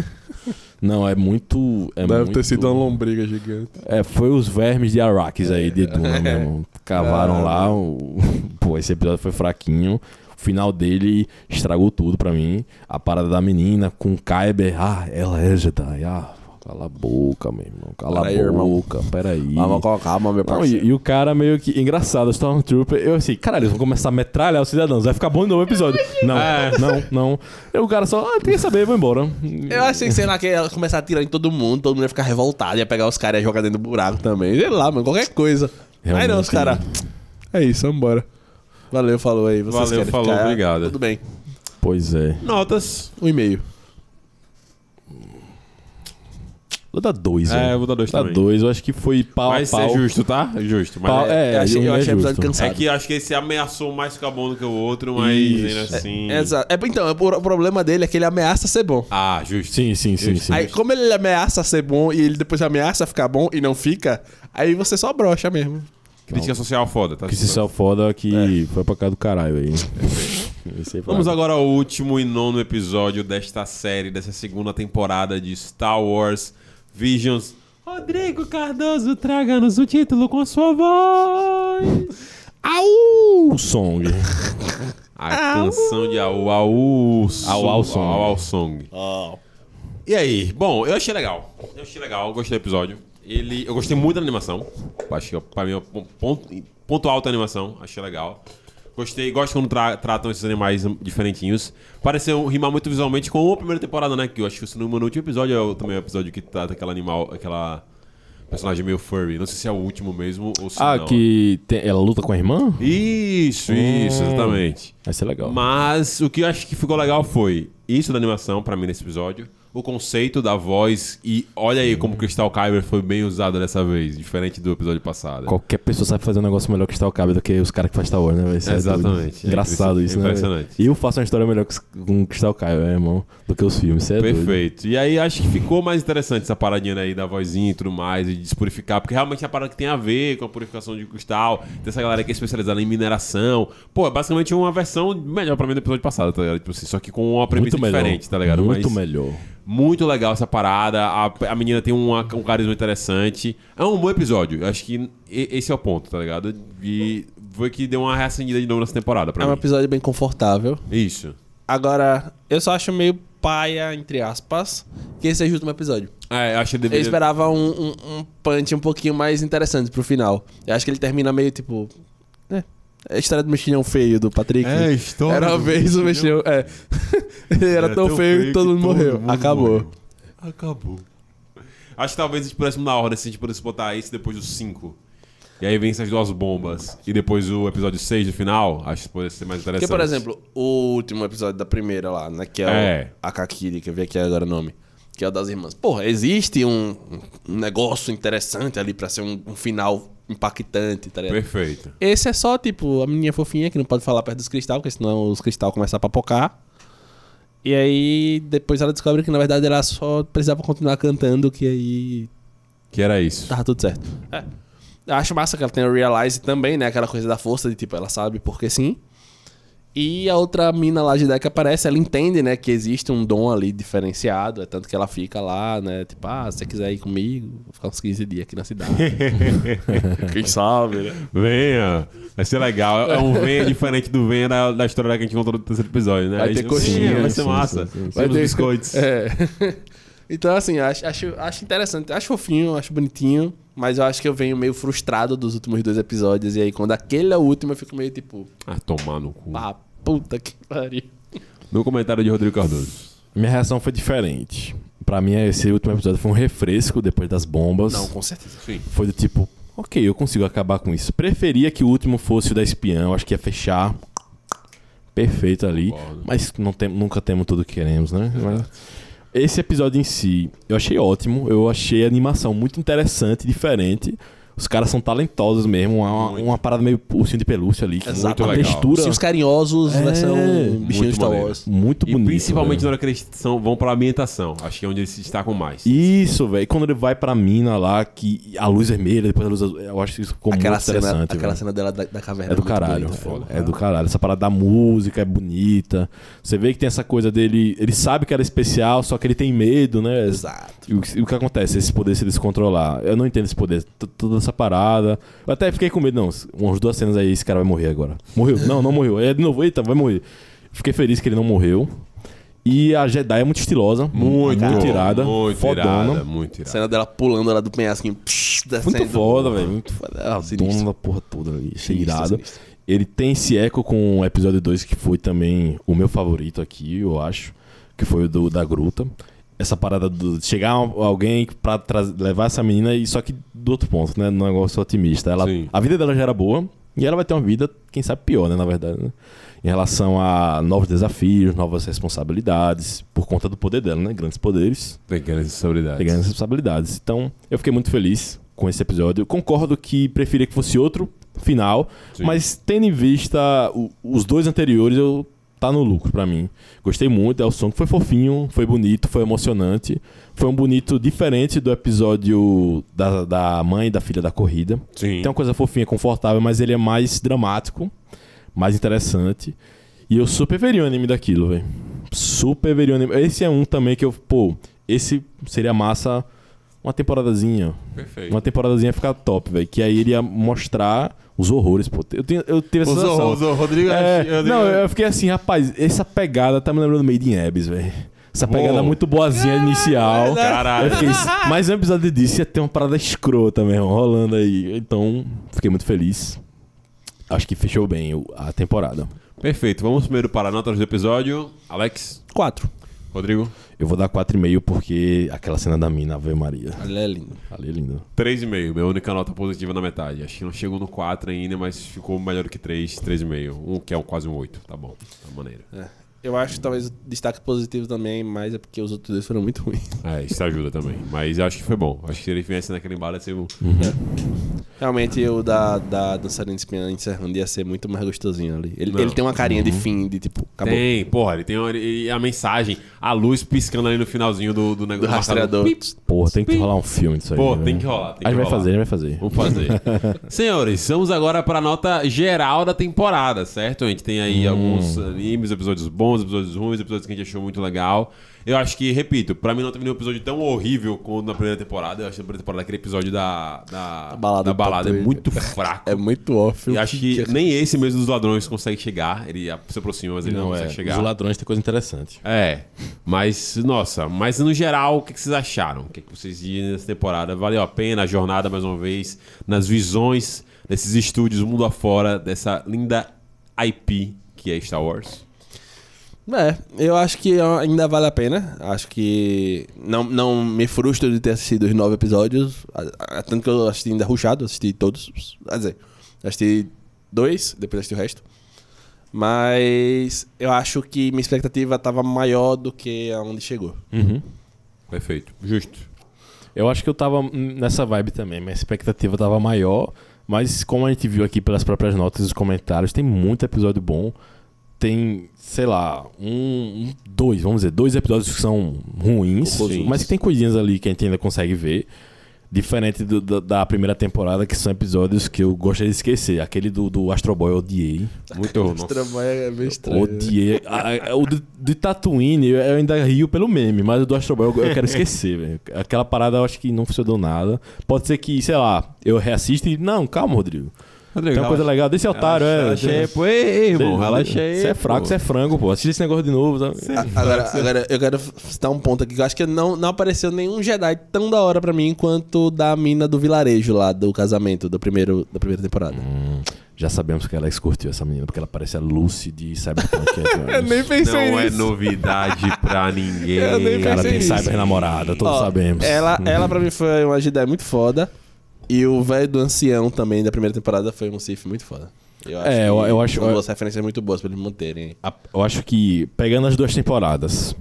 Não, é muito. É Deve muito... ter sido uma lombriga gigante. É, foi os vermes de Arrakis aí, de Duna, meu irmão. Cavaram Ah, lá. O... Pô, esse episódio foi fraquinho. O final dele estragou tudo pra mim. A parada da menina com o Kyber. Ah, ela é Jedi. Ah, cala a boca, meu irmão. Cala Pera aí, a irmão. boca. Peraí. Vamos calma, meu Não, parceiro. e, e o cara meio que. Engraçado, o Stormtrooper. Eu assim, caralho, eles vão começar a metralhar os cidadãos. Vai ficar bom de novo o episódio. Não, É. não, não. E o cara só, ah, quer saber, vou embora. Eu achei que, sei lá, que ia começar a atirar em todo mundo, todo mundo ia ficar revoltado, ia pegar os caras e ia jogar dentro do buraco também. Sei lá, mano, qualquer coisa. Aí não, Realmente. os caras. É isso, vambora. Valeu, falou aí. Vocês Valeu, querem falou, ficar? obrigado. Tudo bem. Pois é. Notas. Um e-mail. Vou dar dois, É, velho. eu vou dar dois Dá também. dois, eu acho que foi pau a pau. ser justo, tá? Justo. Mas Pau- é, é, eu achei, eu é achei o episódio justo. cansado. é que acho que esse ameaçou mais ficar bom do que o outro, mas Isso. ainda assim. É, exato. É, então, o o problema dele é que ele ameaça ser bom. Ah, justo. Sim, sim, sim, sim. Aí, como ele ameaça ser bom e ele depois ameaça ficar bom e não fica, aí você só brocha mesmo. Crítica social foda, tá? Se saiu foda que foi pra cá do caralho aí. Foi Vamos agora ao último e nono episódio desta série, dessa segunda temporada de Star Wars Visions. Rodrigo Cardoso, traga-nos o título com a sua voz. Au! Song. A canção de Au Au Au Au Song. Au Au Song. E aí? Bom, eu achei legal. Eu achei legal, eu gostei do episódio. Ele, eu gostei muito da animação. Acho que pra mim é ponto, ponto alto da animação. Achei legal. Gostei, gosto quando tra- tratam esses animais diferentinhos. Pareceu rimar muito visualmente com a primeira temporada, né? Que eu acho que se não me engano, o último episódio é o, também o episódio que trata aquele animal, aquela personagem meio furry. Não sei se é o último mesmo ou se Ah, não. que tem- ela luta com a irmã? Isso, isso, Hum. exatamente. Vai ser legal. Mas o que eu acho que ficou legal foi isso da animação pra mim nesse episódio. O conceito da voz e olha aí como Crystal Kyber foi bem usado dessa vez, diferente do episódio passado. Qualquer pessoa sabe fazer um negócio melhor que Star Kyber do que os caras que fazem Star Wars, né? Isso é Exatamente. doido. Engraçado É isso, né? impressionante. E eu faço uma história melhor com Crystal Kyber, né, irmão, do que os filmes. Isso é doido. Perfeito. E aí acho que ficou mais interessante essa paradinha aí da vozinha e tudo mais, e despurificar, porque realmente é uma parada que tem a ver com a purificação de cristal. Tem essa galera que é especializada em mineração. Pô, é basicamente uma versão melhor pra mim do episódio passado, tá ligado? Tipo assim, só que com uma premissa diferente, tá ligado? Muito Mas melhor. Muito legal essa parada. A, a menina tem uma- um carisma interessante. É um bom episódio. Eu Acho que esse é o ponto, tá ligado? E foi que deu uma reacendida de novo nessa temporada pra É um mim. episódio bem confortável. Isso. Agora, eu só acho meio paia, entre aspas, que esse seja o último episódio. É, eu acho que Eu deveria... esperava um, um, um punch um pouquinho mais interessante pro final. Eu acho que ele termina meio tipo. É. É a história do mexilhão feio do Patrick. É, história Era uma vez o mexilhão. É. ele era, tão, feio que todo mundo morreu. Acabou. morreu. Acabou. Acho que talvez a gente pudesse mudar a ordem, se a gente pudesse botar esse depois do 5. E aí vem essas duas bombas. E depois o episódio 6 do final. Acho que poderia ser mais interessante. Porque, por exemplo, o último episódio da primeira lá, né? Que é, É. o Akakiri, que eu vi aqui agora o nome. Que é o das irmãs. Porra, existe um, um negócio interessante ali pra ser um, um final impactante, tá ligado? Perfeito. Esse é só, tipo, a menininha fofinha que não pode falar perto dos cristais, porque senão os cristais começam a papocar. E aí, depois ela descobre que, na verdade, ela só precisava continuar cantando, que aí Que era isso. tava tudo certo. É. Eu acho massa que ela tem o Realize também, né? Aquela coisa da força de, tipo, ela sabe porque sim. E a outra mina lá de deck aparece, ela entende, né, que existe um dom ali diferenciado, é tanto que ela fica lá, né, tipo, ah, se você quiser ir comigo, vou ficar uns 15 dias aqui na cidade. Quem sabe, né? Venha. Vai ser legal. É um venha diferente do venha da, da história que a gente contou no terceiro episódio, né? Vai ter sim, coxinha, Vai ser sim, massa. sim, sim. Vai ter biscoitos. É. então, assim, acho, acho, acho interessante. Acho fofinho, acho bonitinho. Mas eu acho que eu venho meio frustrado dos últimos dois episódios. E aí, quando aquele é o último, eu fico meio tipo, Ah, tomar no cu. ah, puta que pariu. No comentário de Rodrigo Cardoso. Minha reação foi diferente. Pra mim, esse último episódio foi um refresco depois das bombas. Não, com certeza. Sim. Foi do tipo, ok, eu consigo acabar com isso. Preferia que o último fosse o da espiã, eu acho que ia fechar perfeito ali. Concordo. Mas não tem, nunca temos tudo que queremos, né? Mas esse episódio em si, eu achei ótimo. Eu achei a animação muito interessante, diferente. Os caras são talentosos mesmo. Uma, uma parada meio ursinho de pelúcia ali. que Exato. a Muito legal. textura Os carinhosos, É, versão muito bichinho Star. Wars. muito E bonito. principalmente velho. na hora que eles são, vão pra ambientação. Acho que é onde eles se destacam mais. Isso, velho. Quando ele vai pra mina lá, que a luz vermelha, depois a luz azul, eu acho que isso ficou Aquela muito cena, interessante. aquela velho. cena dela da, da caverna. É do muito caralho. bonita, foda. É do caralho. Essa parada da música é bonita. Você vê que tem essa coisa dele. Ele sabe que era especial, só que ele tem medo, né? Exato. E o, o que acontece? Esse poder se descontrolar. Eu não entendo esse poder. Toda essa parada. Eu até fiquei com medo, não. Umas duas cenas aí, esse cara vai morrer agora. Morreu? Não, não morreu. É de novo, eita, vai morrer. Fiquei feliz que ele não morreu. E a Jedi é muito estilosa. Muito, muito irada. Muito fodona. irada, muito A irada. cena dela pulando lá do penhasquinho. psh. Muito foda, velho. Muito foda. Ah, A sinistro. dona da porra toda ali. Achei Sinistro, irado. sinistro. Ele tem esse eco com o episódio 2, que foi também o meu favorito aqui, eu acho. Que foi o do, da gruta. Essa parada de chegar alguém pra levar essa menina, e só que do outro ponto, né? No negócio otimista. Ela, Sim. a vida dela já era boa, e ela vai ter uma vida, quem sabe, pior, né? Na verdade, né? Em relação a novos desafios, novas responsabilidades, por conta do poder dela, né? Grandes poderes Tem grandes responsabilidades. pegando responsabilidades. Então, eu fiquei muito feliz com esse episódio. Eu concordo que preferia que fosse outro final, Sim. mas tendo em vista o- os dois anteriores, eu tá no lucro pra mim. Gostei muito, é o som que foi fofinho, foi bonito, foi emocionante. Foi um bonito diferente do episódio da, da mãe e da filha da corrida. Sim. Tem uma coisa fofinha, confortável, mas ele é mais dramático, mais interessante. E eu super veria o anime daquilo, velho. Super veria o anime. Esse é um também que eu, pô, esse seria massa uma temporadazinha. Perfeito. Uma temporadazinha ficar top, velho. Que aí ele ia mostrar os horrores, pô. Eu, tenho, eu tive essa sensação. o Rodrigo... É, Rodrigo- não, eu fiquei assim, rapaz, essa pegada tá me lembrando Made in Abyss, velho. Essa pegada Uou. muito boazinha inicial. Caralho. Eu fiquei, mais um episódio disso ia ter uma parada escrota mesmo, rolando aí. Então, fiquei muito feliz. Acho que fechou bem a temporada. Perfeito. Vamos primeiro para notas do episódio. Alex, Quatro. Rodrigo, Eu vou dar 4,5 porque aquela cena da mina, Ave Maria. Ela é linda. Ali é lindo. 3,5. Minha única nota positiva na metade. Acho que não chegou no 4 ainda, mas ficou melhor que 3, 3,5. Um que é um, quase um 8. Tá bom. Tá maneiro. Eu acho que talvez o destaque positivo também, mas é porque os outros dois foram muito ruins. É, isso ajuda também. Mas eu acho que foi bom. Acho que se ele viesse naquele embalo, ia ser um... Realmente o da, da dançarina de espinha encerrando ia ser muito mais gostosinho ali. Ele, Não. ele tem uma carinha de fim, de tipo, acabou. Tem, porra, ele tem uma- e a mensagem, a luz piscando ali no finalzinho do, do Do negócio. rastreador. Pip. Porra, tem que rolar um filme disso aí. Pô, velho. tem que rolar. Tem A gente vai fazer, a gente vai fazer. Vamos fazer. Senhores, vamos agora para a nota geral da temporada, certo? A gente tem aí Hum. alguns animes, episódios bons, episódios ruins, episódios que a gente achou muito legal. Eu acho que, repito, pra mim não teve nenhum episódio tão horrível quanto na primeira temporada. Eu acho que na primeira temporada aquele episódio da, da, balada da balada é muito fraco. É muito off. E acho que nem esse mesmo dos ladrões consegue chegar. Ele se aproxima, mas ele não, Não, é. consegue chegar. Os ladrões tem coisa interessante. É, mas, nossa, mas no geral, o que, que vocês acharam? O que, que vocês viram nessa temporada? Valeu a pena a jornada mais uma vez, nas visões desses estúdios mundo afora, dessa linda IP que é Star Wars? É, eu acho que ainda vale a pena. Acho que não, não me frustro de ter assistido os nove episódios. Tanto que eu assisti ainda rushado, assisti todos. Quer dizer, assisti dois, depois assisti o resto. Mas eu acho que minha expectativa estava maior do que aonde chegou. Uhum. Perfeito, justo. Eu acho que eu tava nessa vibe também. Minha expectativa tava maior. Mas como a gente viu aqui pelas próprias notas e os comentários, tem muito episódio bom. Tem, sei lá, um, dois, vamos dizer, dois episódios que são ruins, Sim. mas que tem coisinhas ali que a gente ainda consegue ver. Diferente do- da, da primeira temporada, que são episódios que eu gostaria de esquecer. Aquele do, do Astro Boy eu odiei. Muito nossa. Estranho, é meio estranho. Odiei. A- a- o de, de Tatooine eu ainda rio pelo meme, mas o do Astro Boy eu, eu quero esquecer, velho. Aquela parada eu acho que não funcionou nada. Pode ser que, sei lá, eu reassisto e. Não, calma, Rodrigo. Rodrigo, Tem uma coisa legal desse otário, é. Relaxa aí, pô. Ei, ei, irmão, relaxa aí. Você é fraco, você é frango, pô. Assiste esse negócio de novo. Tá? A- Agora, agora, eu quero citar um ponto aqui que eu acho que não, não apareceu nenhum Jedi tão da hora pra mim quanto da mina do vilarejo lá, do casamento do primeiro, da primeira temporada. Hum, já sabemos que ela escurtiu essa menina, porque ela parece a Lucy de Cyberpunk. Eu nem pensei Não é nisso. novidade pra ninguém. Eu nem Ela pensei tem nisso. cyber namorada, todos Ó, sabemos. Ela, ela pra mim foi uma Jedi muito foda. E o velho do ancião também da primeira temporada foi um Sith muito foda. Eu acho É, que eu- eu acho- São duas referências muito boas pra eles manterem. A- Eu acho que pegando as duas temporadas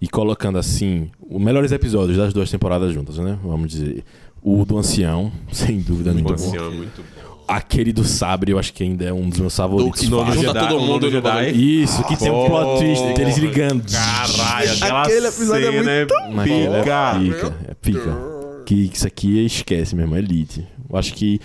e colocando assim os melhores episódios das duas temporadas juntas, né? Vamos dizer. O do Ancião, sem dúvida Muito nenhuma. bom. Muito bom. Aquele do Sabre, eu acho que ainda é um dos meus favoritos. que Nono Junta Jedi, todo o mundo no Jedi. Isso, que tem um plot twist deles ligando. Caralho, aquela Aquele episódio é cena é é pica. pica, é pica. Que isso aqui esquece mesmo, é elite. Eu acho que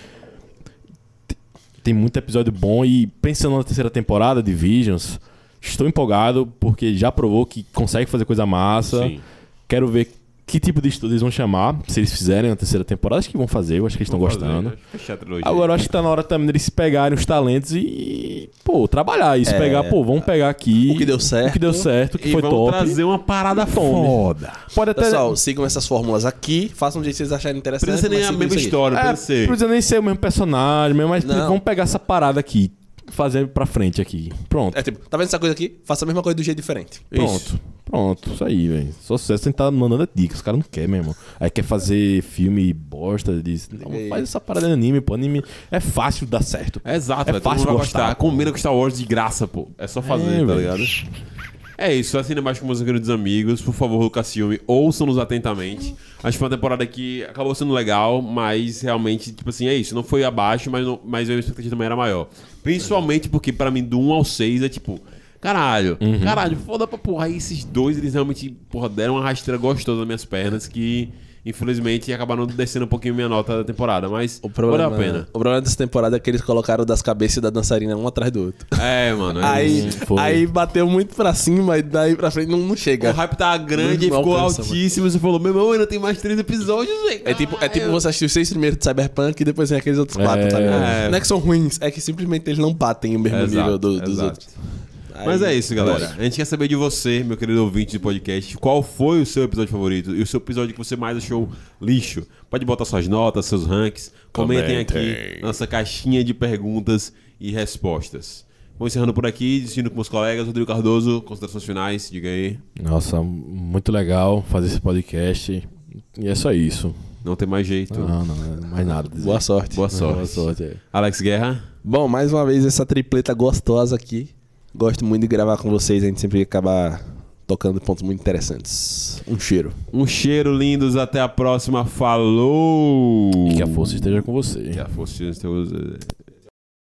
te- tem muito episódio bom e pensando na terceira temporada de Visions, estou empolgado porque já provou que consegue fazer coisa massa. Sim. Quero ver que tipo de estudo eles vão chamar, se eles fizerem a terceira temporada, acho que vão fazer, eu acho que eles estão fazer, gostando. né? Trilogia. Agora eu acho que tá na hora também deles pegarem os talentos e, pô, trabalhar isso. É. Pegar, pô, vamos pegar aqui. O que deu certo. O que deu certo, o que e foi vamos top. trazer uma parada Tome. foda. Pode até. Pessoal, sigam essas fórmulas aqui, façam do jeito que vocês acharem Não interessante. precisa nem a mesma história, não É, precisa ser. precisa nem ser o mesmo personagem, mesmo, mas Não. vamos pegar essa parada aqui, fazer pra frente aqui. Pronto. É tipo, tá vendo essa coisa aqui? Faça a mesma coisa do jeito diferente. Pronto. Pronto, isso aí, velho. Sucesso tem que tá mandando dicas, os caras não querem mesmo. Aí quer fazer filme bosta, diz, não, faz essa parada de anime, pô. Anime é fácil dar certo. Exato, É todo fácil gostar, gostar. Combina com Star Wars de graça, pô. É só fazer, É, tá velho. ligado? É isso, assina mais com meus queridos amigos. Por favor, Lucas Filme, ouçam-nos atentamente. Acho que foi uma temporada que acabou sendo legal, mas realmente, tipo assim, é isso. Não foi abaixo, mas, não, mas a minha expectativa também era maior. Principalmente porque, pra mim, do 1 ao 6 é tipo. Caralho, Uhum. caralho, foda pra porra. Aí esses dois, eles realmente, porra, deram uma rasteira gostosa nas minhas pernas que, infelizmente, acabaram descendo um pouquinho minha nota da temporada. Mas O problema, valeu a pena. o problema dessa temporada é que eles colocaram das cabeças da dançarina um atrás do outro. É, mano. é Aí, foi. aí bateu muito pra cima e daí pra frente não, não O chega. hype tava grande e ficou alcança, altíssimo. E você falou, meu irmão, ainda tem mais três episódios, velho. É tipo, é tipo você assistir os seis primeiros de Cyberpunk e depois vem aqueles outros quatro, É. tá ligado? É. Não é que são ruins, é que simplesmente eles não batem o mesmo Exato, nível do- dos exato. outros. Mas é isso, galera. A gente quer saber de você, meu querido ouvinte de podcast, qual foi o seu episódio favorito e o seu episódio que você mais achou lixo. Pode botar suas notas, seus ranks. Comentem Comentem. aqui nossa caixinha de perguntas e respostas. Vou encerrando por aqui, destino com meus colegas. Rodrigo Cardoso, considerações finais, diga aí. Nossa, muito legal fazer esse podcast. E é só isso. Não tem mais jeito. Não, não, não é mais nada. Boa sorte. Boa sorte. Boa sorte. é. Alex Guerra. Bom, mais uma vez essa tripleta gostosa aqui. Gosto muito de gravar com vocês, a gente sempre acaba tocando pontos muito interessantes. Um cheiro. Um cheiro, lindos. Até a próxima. Falou! E que a força esteja com você. Que a força esteja com você.